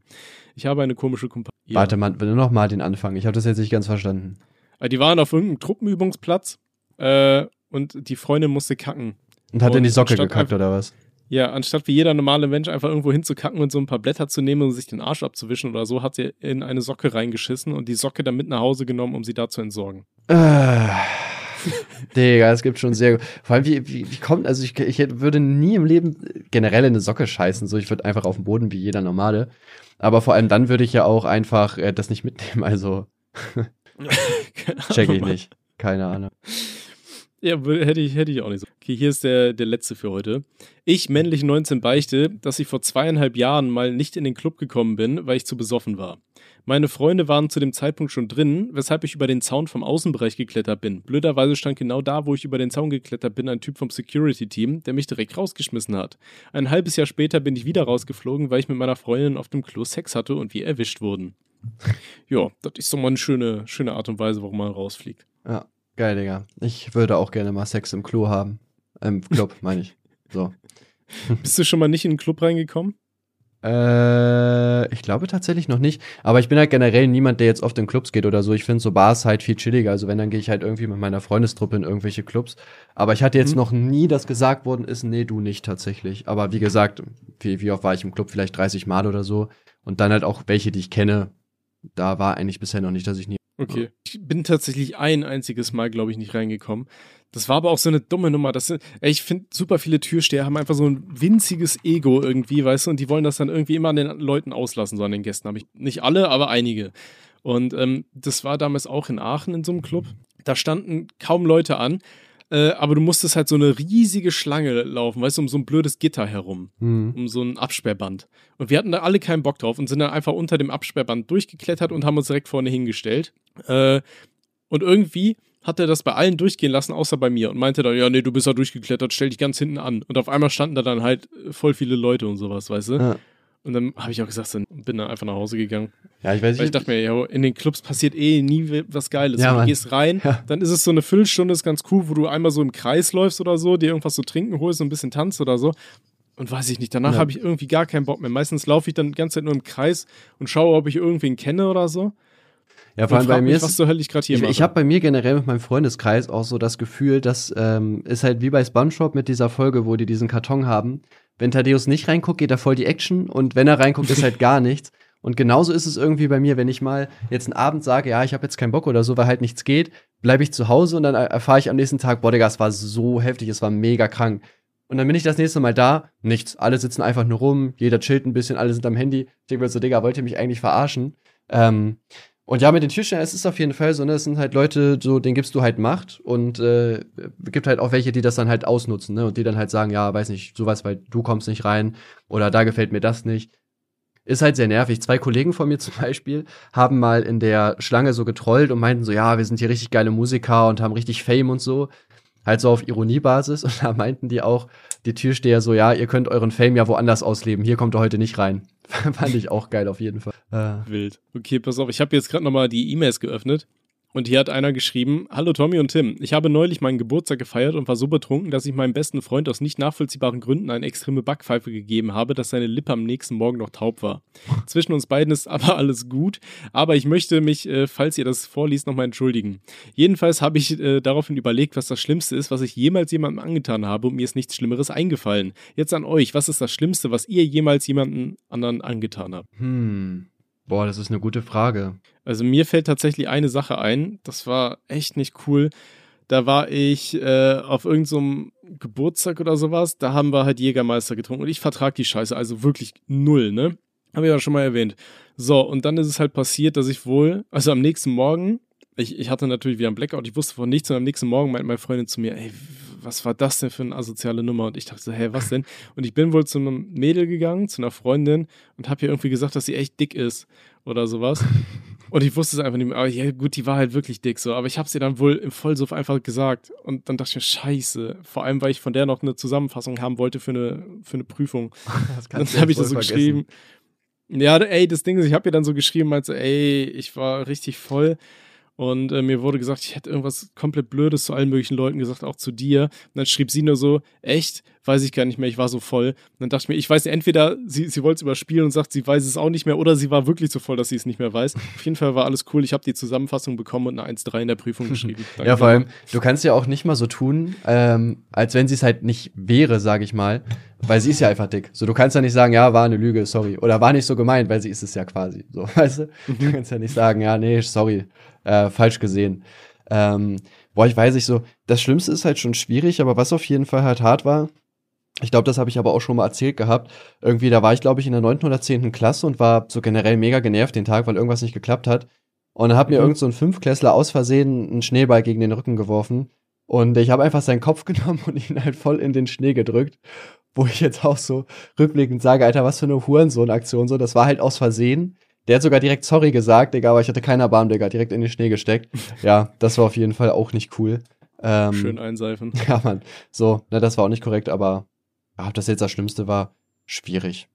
Ich habe eine komische Kumpanin. Warte mal, noch mal den Anfang. Ich habe das jetzt nicht ganz verstanden. Äh, Die waren auf irgendeinem Truppenübungsplatz äh, und die Freundin musste kacken. Und hat Und in die Socke gekackt, oder was? Ja, anstatt wie jeder normale Mensch einfach irgendwo hinzukacken und so ein paar Blätter zu nehmen und sich den Arsch abzuwischen oder so, hat sie in eine Socke reingeschissen und die Socke dann mit nach Hause genommen, um sie da zu entsorgen. Äh, Digga, es gibt schon sehr. Vor allem, wie, wie, wie kommt, also ich, ich hätte- würde nie im Leben generell in eine Socke scheißen. So, ich würde einfach auf den Boden wie jeder normale. Aber vor allem dann würde ich ja auch einfach äh, das nicht mitnehmen. Also check ich nicht. Keine Ahnung. Ja, hätte ich, hätte ich auch nicht so. Okay, hier ist der, der letzte für heute. Ich, männlich 19, beichte, dass ich vor zweieinhalb Jahren mal nicht in den Club gekommen bin, weil ich zu besoffen war. Meine Freunde waren zu dem Zeitpunkt schon drin, weshalb ich über den Zaun vom Außenbereich geklettert bin. Blöderweise stand genau da, wo ich über den Zaun geklettert bin, ein Typ vom Security-Team, der mich direkt rausgeschmissen hat. Ein halbes Jahr später bin ich wieder rausgeflogen, weil ich mit meiner Freundin auf dem Klo Sex hatte und wir erwischt wurden. Ja, das ist doch mal eine schöne, schöne Art und Weise, warum man rausfliegt. Ja, geil, Digga. Ich würde auch gerne mal Sex im Klo haben. Im Club, meine ich. So. Bist du schon mal nicht in den Club reingekommen? Äh, ich glaube tatsächlich noch nicht. Aber ich bin halt generell niemand, der jetzt oft in Clubs geht oder so. Ich finde so Bars halt viel chilliger. Also wenn, dann gehe ich halt irgendwie mit meiner Freundestruppe in irgendwelche Clubs. Aber ich hatte jetzt mhm. noch nie, dass gesagt worden ist, nee, du nicht tatsächlich. Aber wie gesagt, wie, wie oft war ich im Club? Vielleicht 30 Mal oder so. Und dann halt auch welche, die ich kenne. Da war eigentlich bisher noch nicht, dass ich nie. Okay. Ich bin tatsächlich ein einziges Mal, glaube ich, nicht reingekommen. Das war aber auch so eine dumme Nummer. Das sind, ey, ich finde, super viele Türsteher haben einfach so ein winziges Ego irgendwie, weißt du, und die wollen das dann irgendwie immer an den Leuten auslassen, so an den Gästen. Habe ich nicht alle, aber einige. Und ähm, das war damals auch in Aachen in so einem Club. Da standen kaum Leute an, äh, aber du musstest halt so eine riesige Schlange laufen, weißt du, um so ein blödes Gitter herum, mhm. um so ein Absperrband. Und wir hatten da alle keinen Bock drauf und sind dann einfach unter dem Absperrband durchgeklettert und haben uns direkt vorne hingestellt. Äh, und irgendwie hat er das bei allen durchgehen lassen, außer bei mir und meinte dann, ja, nee, du bist da durchgeklettert, stell dich ganz hinten an. Und auf einmal standen da dann halt voll viele Leute und sowas, weißt du? Ja. Und dann habe ich auch gesagt, dann bin dann einfach nach Hause gegangen. Ja, ich weiß nicht. Weil ich dachte mir, ja, in den Clubs passiert eh nie was Geiles. Ja, du gehst rein, ja. dann ist es so eine Viertelstunde, ist ganz cool, wo du einmal so im Kreis läufst oder so, dir irgendwas zu trinken holst, und ein bisschen tanzt oder so. Und weiß ich nicht, danach ja. habe ich irgendwie gar keinen Bock mehr. Meistens laufe ich dann die ganze Zeit nur im Kreis und schaue, ob ich irgendwen kenne oder so. Ja, vor allem bei mir mich, ist, was zur Hölle ich gerade hier Ich, ich habe bei mir generell mit meinem Freundeskreis auch so das Gefühl, dass ähm, ist halt wie bei SpongeBob mit dieser Folge, wo die diesen Karton haben. Wenn Thaddeus nicht reinguckt, geht da voll die Action und wenn er reinguckt, ist halt gar nichts. Und genauso ist es irgendwie bei mir, wenn ich mal jetzt einen Abend sage, ja, ich habe jetzt keinen Bock oder so, weil halt nichts geht, bleibe ich zu Hause und dann erfahre ich am nächsten Tag, boah, Digga, es war so heftig, es war mega krank. Und dann bin ich das nächste Mal da, nichts. Alle sitzen einfach nur rum, jeder chillt ein bisschen, alle sind am Handy. Ich denke mir so, Digga, wollt ihr mich eigentlich verarschen? Ähm, und ja, mit den Türstehern, es ist auf jeden Fall so, ne, es sind halt Leute, so, denen gibst du halt Macht und äh, gibt halt auch welche, die das dann halt ausnutzen, ne, und die dann halt sagen, ja, weiß nicht, sowas, weil du kommst nicht rein oder da gefällt mir das nicht. Ist halt sehr nervig. Zwei Kollegen von mir zum Beispiel haben mal in der Schlange so getrollt und meinten so, ja, wir sind hier richtig geile Musiker und haben richtig Fame und so. Halt so auf Ironiebasis. Und da meinten die auch, die Türsteher so, ja, ihr könnt euren Fame ja woanders ausleben. Hier kommt er heute nicht rein. Fand ich auch geil auf jeden Fall. Äh. Wild. Okay, pass auf, ich habe jetzt gerade nochmal die E-Mails geöffnet und hier hat einer geschrieben: Hallo Tommy und Tim. Ich habe neulich meinen Geburtstag gefeiert und war so betrunken, dass ich meinem besten Freund aus nicht nachvollziehbaren Gründen eine extreme Backpfeife gegeben habe, dass seine Lippe am nächsten Morgen noch taub war. Zwischen uns beiden ist aber alles gut, aber ich möchte mich, äh, falls ihr das vorliest, nochmal entschuldigen. Jedenfalls habe ich äh, daraufhin überlegt, was das Schlimmste ist, was ich jemals jemandem angetan habe und mir ist nichts Schlimmeres eingefallen. Jetzt an euch: Was ist das Schlimmste, was ihr jemals jemandem anderen angetan habt? Hm. Boah, das ist eine gute Frage. Also mir fällt tatsächlich eine Sache ein, das war echt nicht cool. Da war ich äh, auf irgendeinem so Geburtstag oder sowas, da haben wir halt Jägermeister getrunken und ich vertrag die Scheiße, also wirklich null, ne? Habe ich ja schon mal erwähnt. So, und dann ist es halt passiert, dass ich wohl, also am nächsten Morgen, ich, ich hatte natürlich wieder einen Blackout, ich wusste von nichts und am nächsten Morgen meinte meine Freundin zu mir, ey, was war das denn für eine asoziale Nummer? Und ich dachte so, hä, was denn? Und ich bin wohl zu einem Mädel gegangen, zu einer Freundin und habe ihr irgendwie gesagt, dass sie echt dick ist oder sowas. Und ich wusste es einfach nicht mehr. Aber ja, gut, die war halt wirklich dick so. Aber ich habe sie dann wohl im Vollsuff einfach gesagt. Und dann dachte ich mir, scheiße. Vor allem, weil ich von der noch eine Zusammenfassung haben wollte für eine, für eine Prüfung. Das dann habe ich das so vergessen. geschrieben. Ja, ey, das Ding ist, ich habe ihr dann so geschrieben, meinte, ey, ich war richtig voll. Und äh, mir wurde gesagt, ich hätte irgendwas komplett Blödes zu allen möglichen Leuten gesagt, auch zu dir. Und dann schrieb sie nur so, echt? Weiß ich gar nicht mehr, ich war so voll. Und dann dachte ich mir, ich weiß entweder sie, sie wollte es überspielen und sagt, sie weiß es auch nicht mehr, oder sie war wirklich so voll, dass sie es nicht mehr weiß. Auf jeden Fall war alles cool. Ich habe die Zusammenfassung bekommen und eine 1-3 in der Prüfung geschrieben. ja, vor allem, du kannst ja auch nicht mal so tun, ähm, als wenn sie es halt nicht wäre, sage ich mal. Weil sie ist ja einfach dick. So, du kannst ja nicht sagen, ja, war eine Lüge, sorry. Oder war nicht so gemeint, weil sie ist es ja quasi. So, weißt du? Du kannst ja nicht sagen, ja, nee, sorry äh, falsch gesehen. Ähm, boah, ich weiß nicht so, das Schlimmste ist halt schon schwierig, aber was auf jeden Fall halt hart war, ich glaube, das habe ich aber auch schon mal erzählt gehabt. Irgendwie, da war ich, glaube ich, in der 9. oder 10. Klasse und war so generell mega genervt den Tag, weil irgendwas nicht geklappt hat. Und dann hat mir mhm. irgend so ein Fünfklässler aus Versehen einen Schneeball gegen den Rücken geworfen. Und ich habe einfach seinen Kopf genommen und ihn halt voll in den Schnee gedrückt. Wo ich jetzt auch so rückblickend sage, Alter, was für eine Hurensohn-Aktion so. Das war halt aus Versehen. Der hat sogar direkt sorry gesagt, Digga, aber ich hatte keine Erbarmen, Digga, direkt in den Schnee gesteckt. Ja, das war auf jeden Fall auch nicht cool. Ähm, Schön einseifen. Ja, Mann. So, ne, das war auch nicht korrekt, aber ja, ob das jetzt das Schlimmste war, schwierig.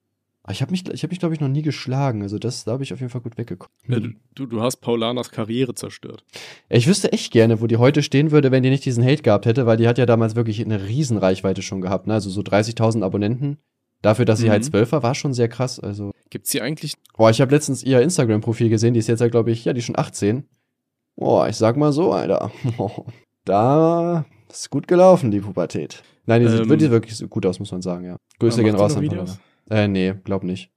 Aber ich habe mich, ich hab mich glaube ich, noch nie geschlagen. Also das, da habe ich auf jeden Fall gut weggekommen. Ja, du, du hast Paulanas Karriere zerstört. Ich wüsste echt gerne, wo die heute stehen würde, wenn die nicht diesen Hate gehabt hätte, weil die hat ja damals wirklich eine Riesenreichweite schon gehabt. Ne? Also so 30.000 Abonnenten Dafür, dass sie halt Mhm. zwölf war, war schon sehr krass. Also, Gibt's hier eigentlich. boah, ich habe letztens ihr Instagram-Profil gesehen, die ist jetzt ja, glaube ich, ja, die ist schon 18. Boah, ich sag mal so, Alter. Da ist gut gelaufen, die Pubertät. Nein, die sieht Ähm, wirklich, gut aus, muss man sagen, ja. Grüße gehen raus an Videos? Äh, nee, glaub nicht.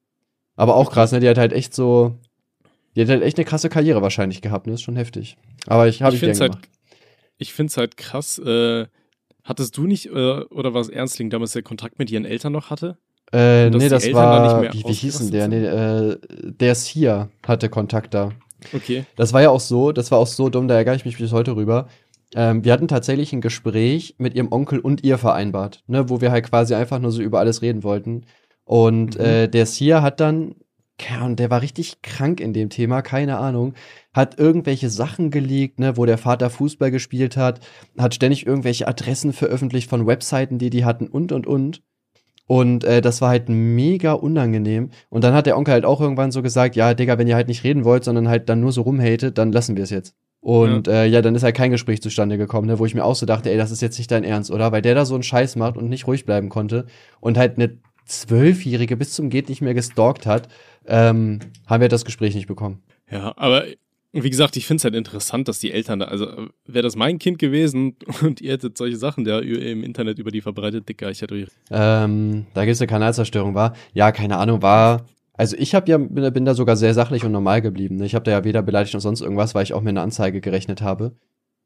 Aber auch krass, ne? Die hat halt echt so. Die hat halt echt eine krasse Karriere wahrscheinlich gehabt, ne? Ist schon heftig. Aber ich habe ich ich, es halt, gemacht. ich find's halt krass. Äh, hattest du nicht, äh, oder war es Ernstling damals, der Kontakt mit ihren Eltern noch hatte? Äh, nee, das war. Wie, wie hieß denn der? Nee, äh, der hier, hatte Kontakt da. Okay. Das war ja auch so, das war auch so dumm, da ärgere ich mich bis heute rüber. Ähm, wir hatten tatsächlich ein Gespräch mit ihrem Onkel und ihr vereinbart, ne, wo wir halt quasi einfach nur so über alles reden wollten. Und Mhm. äh, der Sia hat dann, und der war richtig krank in dem Thema, keine Ahnung, hat irgendwelche Sachen geleakt, ne, wo der Vater Fußball gespielt hat, hat ständig irgendwelche Adressen veröffentlicht von Webseiten, die die hatten und und und. Und äh, das war halt mega unangenehm. Und dann hat der Onkel halt auch irgendwann so gesagt, ja, Digga, wenn ihr halt nicht reden wollt, sondern halt dann nur so rumhatet, dann lassen wir es jetzt. Und ja. Äh, ja, dann ist halt kein Gespräch zustande gekommen, ne, wo ich mir auch so dachte, ey, das ist jetzt nicht dein Ernst, oder? Weil der da so einen Scheiß macht und nicht ruhig bleiben konnte und halt eine Zwölfjährige bis zum Geht nicht mehr gestalkt hat, ähm, haben wir das Gespräch nicht bekommen. Ja, aber wie gesagt, ich finde es halt interessant, dass die Eltern da, also wäre das mein Kind gewesen und ihr hättet solche Sachen da im Internet über die verbreitet, Dicker, ich hätte euch. Ähm, da gibt es eine Kanalzerstörung, war, ja, keine Ahnung, war, also ich habe ja, bin, da sogar sehr sachlich und normal geblieben. Ne? Ich habe da ja weder beleidigt noch sonst irgendwas, weil ich auch mir eine Anzeige gerechnet habe.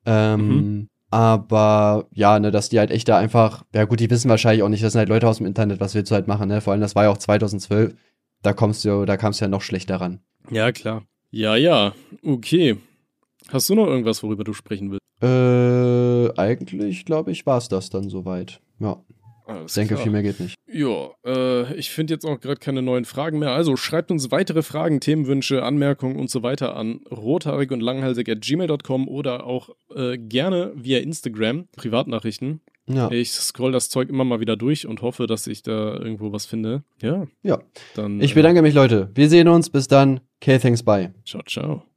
Ähm, mhm. Aber ja, ne, dass die halt echt da einfach, ja gut, die wissen wahrscheinlich auch nicht, das sind halt Leute aus dem Internet, was willst du halt machen, ne? Vor allem, das war ja auch 2012, da kommst du, da kamst du ja noch schlechter ran. Ja, klar. Ja, ja, okay. Hast du noch irgendwas, worüber du sprechen willst? Äh, eigentlich, glaube ich, war es das dann soweit. Ja. Alles ich denke, klar. viel mehr geht nicht. Ja, äh, ich finde jetzt auch gerade keine neuen Fragen mehr. Also schreibt uns weitere Fragen, Themenwünsche, Anmerkungen und so weiter an rothaarig und langhalsig at gmail.com oder auch äh, gerne via Instagram, Privatnachrichten. Ja. Ich scroll das Zeug immer mal wieder durch und hoffe, dass ich da irgendwo was finde. Ja. Ja. Dann. Ich bedanke mich, Leute. Wir sehen uns. Bis dann. Okay, thanks, bye. Ciao, ciao.